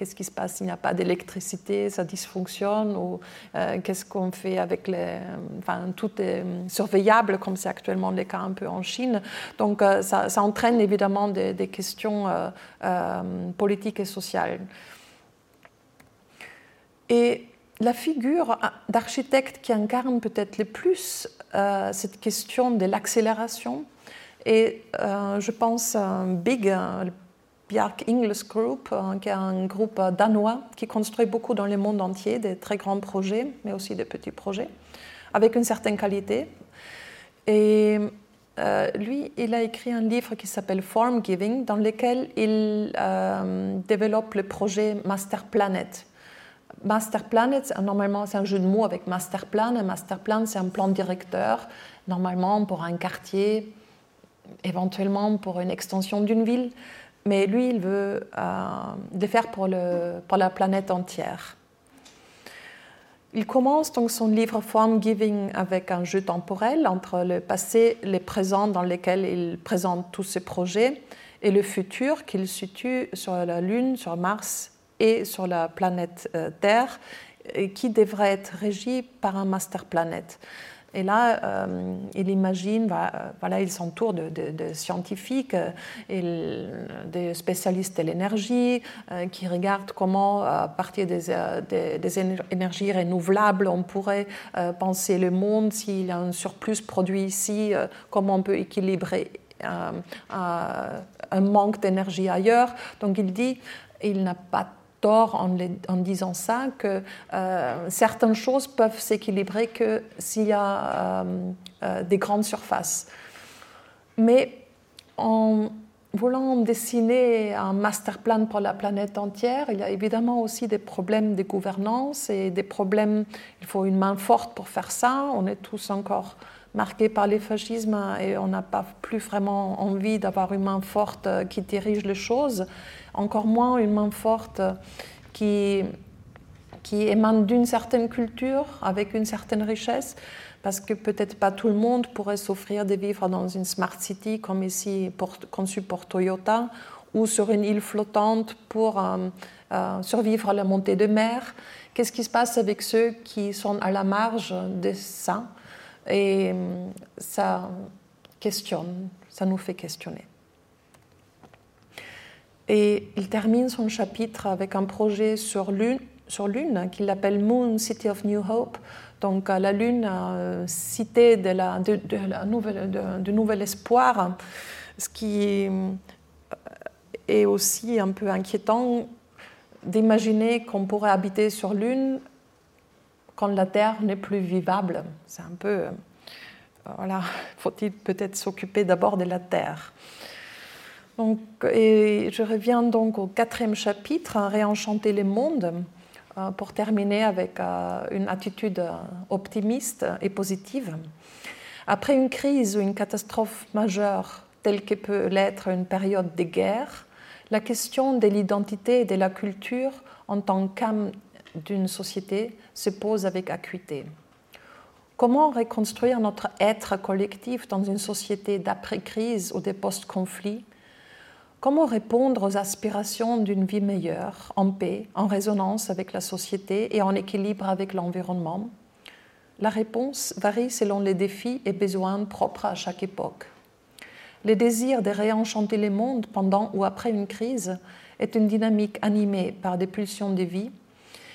Qu'est-ce qui se passe s'il n'y a pas d'électricité, ça dysfonctionne Ou euh, qu'est-ce qu'on fait avec les. Enfin, tout est surveillable, comme c'est actuellement le cas un peu en Chine. Donc, euh, ça, entraîne évidemment des, questions euh, politiques et sociales. Et la figure d'architecte qui incarne peut-être le plus cette question de l'accélération, et je pense Big, Bjark Ingles Group, euh, qui est un groupe danois qui construit beaucoup dans le monde entier des très grands projets, mais aussi des petits projets, avec une certaine qualité. Et euh, lui, il a écrit un livre qui s'appelle Form Giving, dans lequel il euh, développe le projet Master Planet. Master Planet, normalement, c'est un jeu de mots avec Master Plan. Un Master Plan, c'est un plan directeur, normalement pour un quartier, éventuellement pour une extension d'une ville. Mais lui, il veut le faire pour, le, la planète entière. Il commence donc son livre Form Giving avec un jeu temporel entre le passé, les présents dans lesquels il présente tous ses projets et le futur qu'il situe sur la Lune, sur Mars et sur la planète euh, Terre, qui devrait être régi par un master planète. Et là, euh, il imagine, voilà, il s'entoure de, scientifiques, euh, et des spécialistes de l'énergie, euh, qui regardent comment, à partir des, énergies renouvelables, on pourrait penser le monde, s'il y a un surplus produit ici, comment on peut équilibrer un manque d'énergie ailleurs. Donc il dit, il n'a pas tort en, disant ça, que euh, certaines choses peuvent s'équilibrer que s'il y a euh, euh, des grandes surfaces. Mais en voulant dessiner un master plan pour la planète entière, il y a évidemment aussi des problèmes de gouvernance et des problèmes, il faut une main forte pour faire ça, on est tous encore marqués par les fascismes et on n'a pas plus vraiment envie d'avoir une main forte qui dirige les choses encore moins une main forte qui, qui émane d'une certaine culture, avec une certaine richesse, parce que peut-être pas tout le monde pourrait s'offrir de vivre dans une smart city comme ici conçue pour Toyota, ou sur une île flottante pour euh, euh, survivre à la montée de mer. Qu'est-ce qui se passe avec ceux qui sont à la marge de ça? Et euh, ça questionne, ça nous fait questionner. Et il termine son chapitre avec un projet sur Lune, Lune qu'il appelle Moon City of New Hope. Donc la Lune, euh, cité de, la, de, de, nouvel espoir, ce qui euh, est aussi un peu inquiétant d'imaginer qu'on pourrait habiter sur Lune quand la Terre n'est plus vivable. C'est un peu... Euh, voilà, faut-il peut-être s'occuper d'abord de la Terre je reviens donc au quatrième chapitre, Réenchanter les mondes, euh, pour terminer avec euh, une attitude euh, optimiste et positive. Après une crise ou une catastrophe majeure, telle que peut l'être une période de guerre, la question de l'identité et de la culture en tant qu'âme d'une société se pose avec acuité. Comment reconstruire notre être collectif dans une société d'après-crise ou de post-conflit Comment répondre aux aspirations d'une vie meilleure, en paix, en résonance avec la société et en équilibre avec l'environnement? La réponse varie selon les défis et besoins propres à chaque époque. Le désir de réenchanter le monde pendant ou après une crise est une dynamique animée par des pulsions de vie.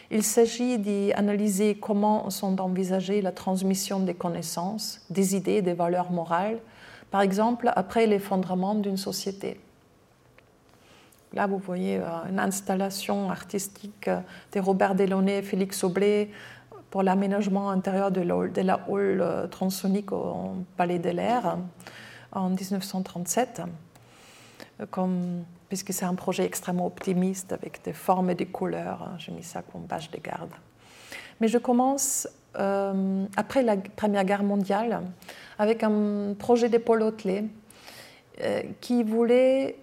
Il s'agit d'y analyser comment sont envisagées la transmission des connaissances, des idées, des valeurs morales, par exemple après l'effondrement d'une société. Là, vous voyez euh, une installation artistique euh, de Robert Delaunay et Félix Aublé pour l'aménagement intérieur de la hall euh, transonique au Palais de l'Air en 1937, comme, puisque c'est un projet extrêmement optimiste avec des formes et des couleurs. J'ai mis ça comme page de garde. Mais je commence après la Première Guerre mondiale avec un projet de Paul Hotelet qui voulait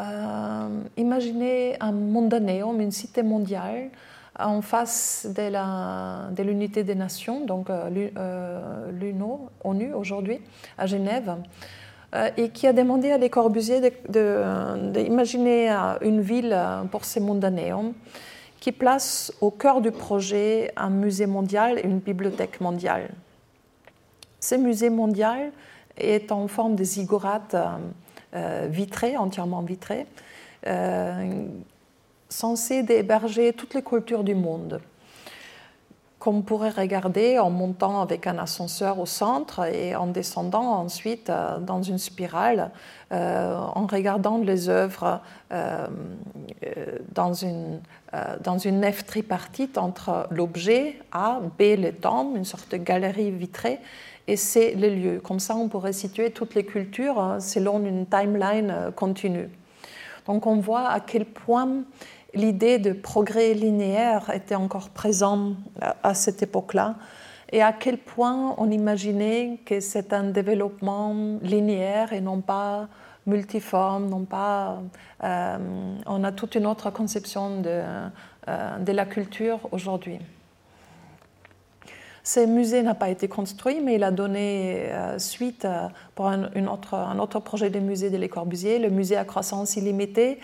euh, imaginez un mondanéum, une cité mondiale, en face de l'unité des nations, donc euh, euh, l'UNO, ONU aujourd'hui, à Genève, et qui a demandé à Les Corbusier d'imaginer une ville pour ces mondanéums qui place au cœur du projet un musée mondial et une bibliothèque mondiale. Ce musée mondial est en forme de ziggourate euh, vitré, entièrement vitré, euh, censé héberger toutes les cultures du monde qu'on pourrait regarder en montant avec un ascenseur au centre et en descendant ensuite euh, dans une spirale, en regardant les œuvres dans, une, dans une nef tripartite entre l'objet A, B, le temps, une sorte de galerie vitrée, et c'est le lieu. Comme ça, on pourrait situer toutes les cultures hein, selon une timeline euh, continue. Donc on voit à quel point l'idée de progrès linéaire était encore présente à cette époque-là et à quel point on imaginait que c'est un développement linéaire et non pas multiformes, non pas. on a toute une autre conception de la culture aujourd'hui. Ce musée n'a pas été construit, mais il a donné suite pour un, autre, projet de musée de Le Corbusier, le musée à croissance illimitée,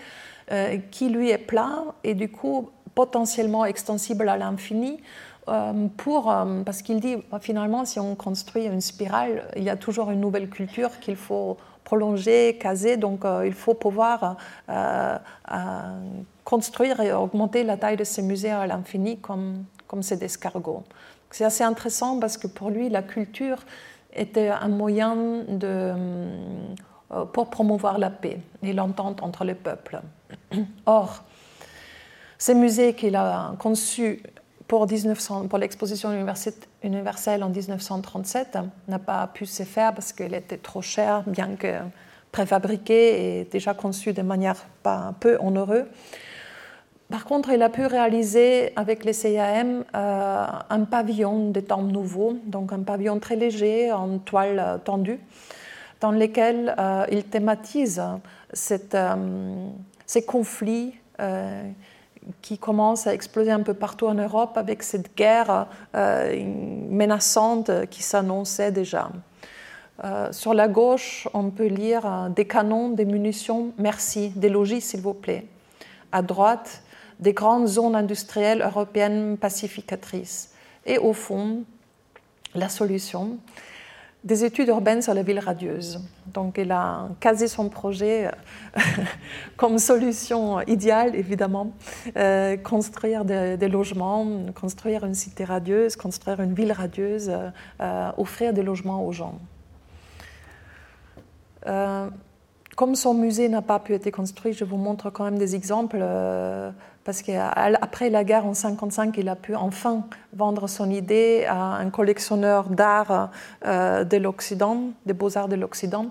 qui lui est plat et du coup potentiellement extensible à l'infini. Euh, euh, parce qu'il dit finalement, si on construit une spirale, il y a toujours une nouvelle culture qu'il faut prolonger, caser, donc euh, il faut pouvoir construire et augmenter la taille de ces musées à l'infini comme, comme ces escargots. C'est assez intéressant parce que pour lui, la culture était un moyen de, pour promouvoir la paix et l'entente entre les peuples. Or, ces musées qu'il a conçus pour, pour l'exposition universelle en 1937 n'a pas pu se faire parce qu'elle était trop chère, bien que préfabriquée et déjà conçue de manière pas un peu onereuse. Par contre, il a pu réaliser avec les CIAM euh, un pavillon de temps nouveau, donc un pavillon très léger en toile tendue, dans lequel euh, il thématise euh, ces conflits qui commence à exploser un peu partout en Europe avec cette guerre menaçante qui s'annonçait déjà. Sur la gauche, on peut lire des canons, des munitions, merci, des logis s'il vous plaît. À droite, des grandes zones industrielles européennes pacificatrices. Et au fond, la solution, des études urbaines sur la ville radieuse. Donc elle a casé son projet euh, comme solution idéale, évidemment, euh, construire des, logements, construire une cité radieuse, construire une ville radieuse, euh, offrir des logements aux gens. comme son musée n'a pas pu être construit, je vous montre quand même des exemples parce qu'après la guerre en 1955, il a pu enfin vendre son idée à un collectionneur d'art euh, de l'Occident, des beaux-arts de l'Occident.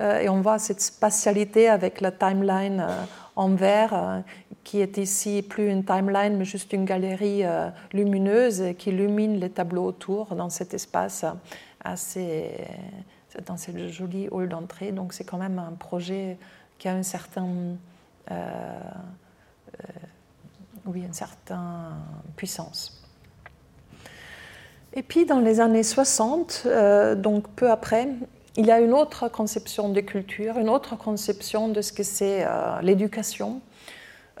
Euh, et on voit cette spatialité avec la timeline euh, en vert, qui est ici plus une timeline, mais juste une galerie lumineuse qui illumine les tableaux autour dans cet espace assez, dans cette jolie hall d'entrée. Donc c'est quand même un projet qui a une certaine oui, une certaine puissance. Et puis dans les années 60, euh, donc peu après, il y a une autre conception de culture, une autre conception de ce que c'est euh, l'éducation.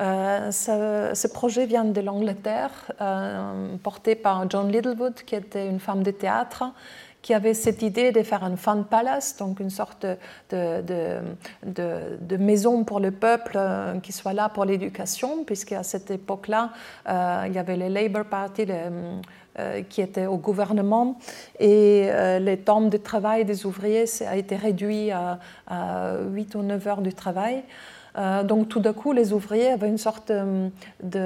Euh, ce, projet vient de l'Angleterre, porté par John Littlewood, qui était une femme de théâtre qui avait cette idée de faire un fun palace, donc une sorte de, de, maison pour le peuple euh, qui soit là pour l'éducation, puisqu'à cette époque-là, euh, il y avait le Labour Party euh, qui était au gouvernement et le temps de travail des ouvriers a été réduit à, à 8 ou 9 heures de travail. Donc tout d'un coup, les ouvriers avaient une sorte de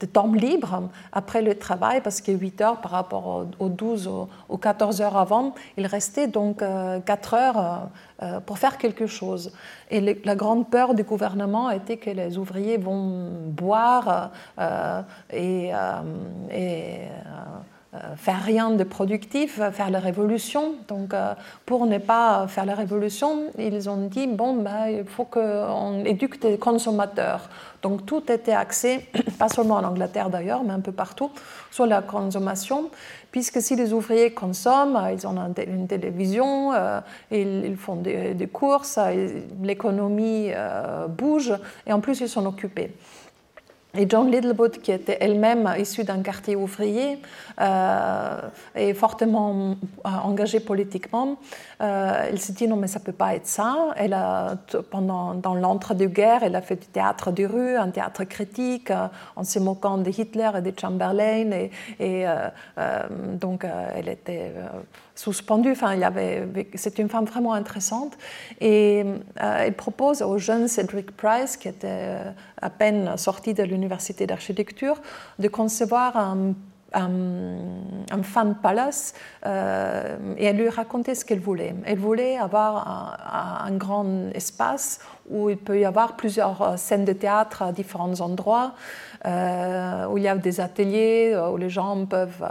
de temps libre après le travail, parce que 8 heures par rapport aux 12 ou 14 heures avant, il restait donc 4 euh, heures euh, euh, pour faire quelque chose. Et la grande peur du gouvernement était que les ouvriers vont boire et, euh, faire rien de productif, faire la révolution. Donc, euh, pour ne pas faire la révolution, ils ont dit bon, ben, il faut qu'on éduque les consommateurs. Donc, tout était axé, pas seulement en Angleterre d'ailleurs, mais un peu partout, sur la consommation, puisque si les ouvriers consomment, ils ont une télévision, euh, ils, font des courses, l'économie bouge, et en plus, ils sont occupés. Et John Littlewood, qui était elle-même issue d'un quartier ouvrier euh, et fortement euh, engagée politiquement, euh, elle s'est dit non mais ça peut pas être ça. Elle a pendant dans l'entre-deux-guerres, elle a fait du théâtre de rue, un théâtre critique, en se moquant de Hitler et de Chamberlain et donc elle était suspendue. Enfin, il avait, c'est une femme vraiment intéressante. Et euh, elle propose au jeune Cedric Price, qui était euh, à peine sorti de l'université d'architecture, de concevoir un un, fan palace et elle lui racontait ce qu'elle voulait. Elle voulait avoir un, grand espace où il peut y avoir plusieurs scènes de théâtre à différents endroits, euh, où il y a des ateliers euh, où les gens peuvent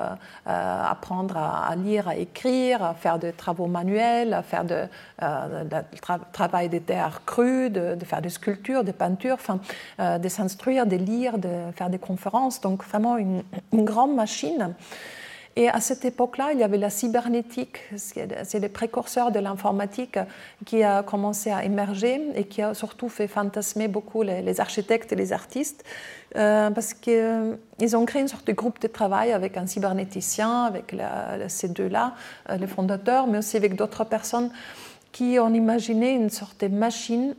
euh, apprendre à, lire, à écrire, à faire des travaux manuels, à faire du travail des terres crues, de, faire des sculptures, des peintures, enfin, de s'instruire, de lire, de faire des conférences. Donc vraiment une, une grande Et à cette époque-là, il y avait la cybernétique, c'est le précurseur de l'informatique qui a commencé à émerger et qui a surtout fait fantasmer beaucoup les, architectes et les artistes, euh, parce qu'ils euh, ont créé une sorte de groupe de travail avec un cybernéticien, avec ces deux-là, euh, les fondateurs, mais aussi avec d'autres personnes qui ont imaginé une sorte de machine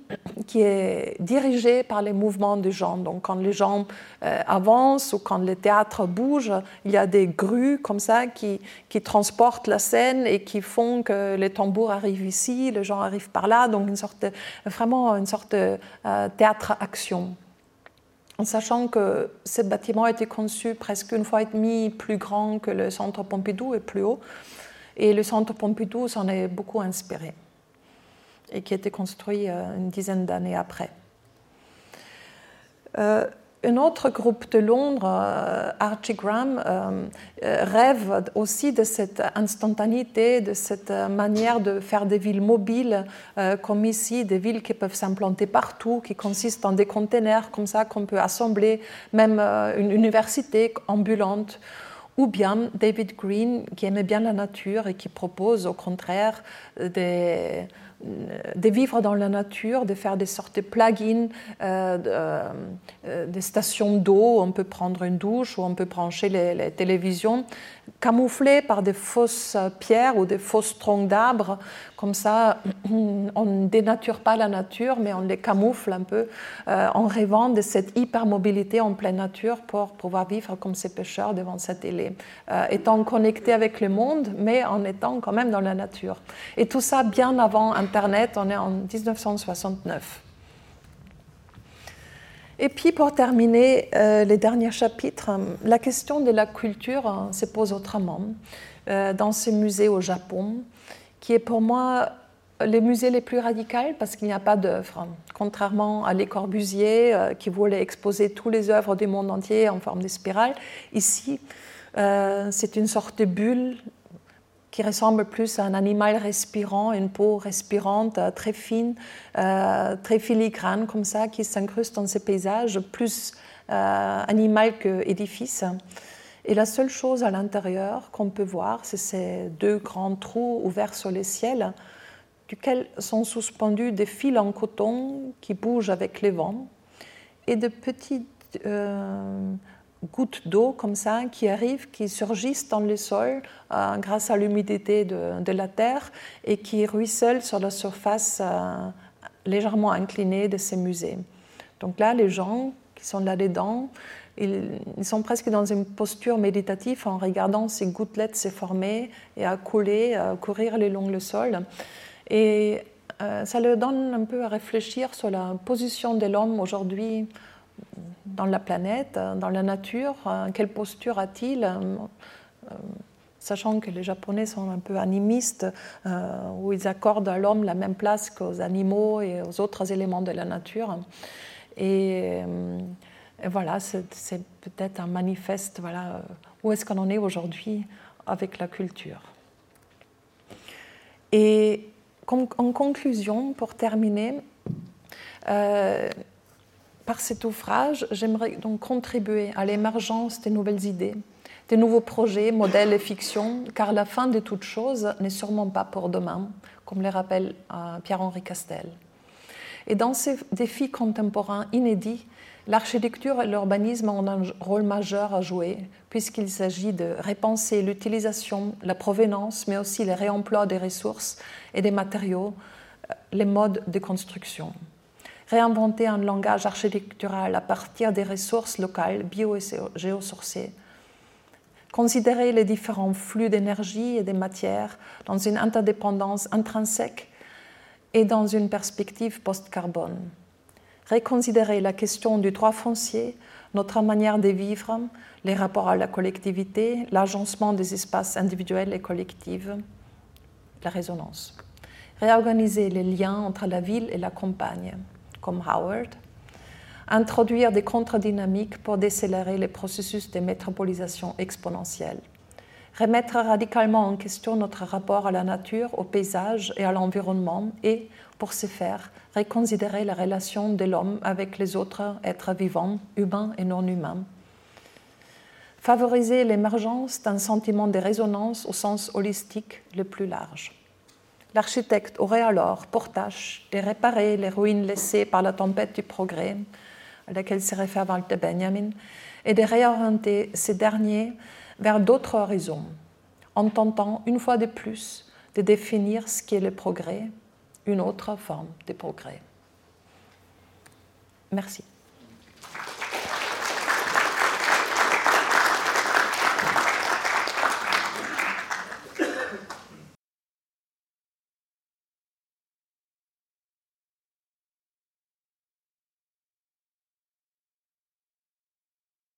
qui est dirigée par les mouvements des gens. Donc quand les gens euh, avancent ou quand le théâtre bouge, il y a des grues comme ça qui, transportent la scène et qui font que les tambours arrivent ici, les gens arrivent par là. Donc vraiment une sorte de euh, théâtre-action. En sachant que ce bâtiment a été conçu presque une fois et demie plus grand que le centre Pompidou et plus haut. Et le centre Pompidou s'en est beaucoup inspiré et qui a été construit euh, une dizaine d'années après. Euh, un autre groupe de Londres, euh, Archie Graham, rêve aussi de cette instantanéité, de cette manière de faire des villes mobiles, comme ici, des villes qui peuvent s'implanter partout, qui consistent en des containers comme ça qu'on peut assembler, même une université ambulante ou bien David Green qui aimait bien la nature et qui propose au contraire des, de vivre dans la nature, de faire des sortes de plugins, euh, euh, des stations d'eau, on peut prendre une douche ou on peut brancher les télévisions camouflés par des fausses pierres ou des fausses troncs d'arbres. Comme ça, on ne dénature pas la nature, mais on les camoufle un peu euh, en rêvant de cette hypermobilité en pleine nature pour pouvoir vivre comme ces pêcheurs devant cette île, euh, étant connectés avec le monde, mais en étant quand même dans la nature. Et tout ça bien avant Internet, on est en 1969. Et puis pour terminer euh, les derniers chapitres, la question de la culture euh, se pose autrement euh, dans ce musée au Japon, qui est pour moi le musée les plus radical parce qu'il n'y a pas d'œuvres. Contrairement à Les Corbusier qui voulait exposer toutes les œuvres du monde entier en forme de spirale, ici c'est une sorte de bulle qui ressemble plus à un animal respirant, une peau respirante euh, très fine, euh, très filigrane comme ça, qui s'incruste dans ces paysages, plus euh, animal que édifice. Et la seule chose à l'intérieur qu'on peut voir, c'est ces deux grands trous ouverts sur le ciel, duquel sont suspendus des fils en coton qui bougent avec les vents, et de petites gouttes d'eau comme ça qui arrivent, qui surgissent dans le sol euh, grâce à l'humidité de, la terre et qui ruissellent sur la surface euh, légèrement inclinée de ces musées. Donc là, les gens qui sont là-dedans, ils, sont presque dans une posture méditative en regardant ces gouttelettes se former et à couler, à courir le long le sol. Et euh, ça leur donne un peu à réfléchir sur la position de l'homme aujourd'hui dans la planète, dans la nature, euh, quelle posture a-t-il euh, euh, Sachant que les Japonais sont un peu animistes, où ils accordent à l'homme la même place qu'aux animaux et aux autres éléments de la nature. Et, voilà, c'est peut-être un manifeste, voilà, où est-ce qu'on en est aujourd'hui avec la culture. Et en conclusion, pour terminer, par cet ouvrage, j'aimerais donc contribuer à l'émergence des nouvelles idées, des nouveaux projets, modèles et fictions, car la fin de toute chose n'est sûrement pas pour demain, comme le rappelle euh, Pierre-Henri Castel. Et dans ces défis contemporains inédits, l'architecture et l'urbanisme ont un rôle majeur à jouer, puisqu'il s'agit de repenser l'utilisation, la provenance, mais aussi le réemploi des ressources et des matériaux, euh, les modes de construction réinventer un langage architectural à partir des ressources locales, bio et géosourcées, considérer les différents flux d'énergie et des matières dans une interdépendance intrinsèque et dans une perspective post-carbone, reconsidérer la question du droit foncier notre manière de vivre, les rapports à la collectivité, l'agencement des espaces individuels et collectifs, la résonance. Réorganiser les liens entre la ville et la campagne, comme Howard. Introduire des contre-dynamiques pour décélérer les processus de métropolisation exponentielle. Remettre radicalement en question notre rapport à la nature, au paysage et à l'environnement et, pour ce faire, reconsidérer la relation de l'homme avec les autres êtres vivants, humains et non humains. Favoriser l'émergence d'un sentiment de résonance au sens holistique le plus large. L'architecte aurait alors pour tâche de réparer les ruines laissées par la tempête du progrès, à laquelle se réfère Walter Benjamin, et de réorienter ces derniers vers d'autres horizons, en tentant une fois de plus de définir ce qu'est le progrès une autre forme de progrès. Merci.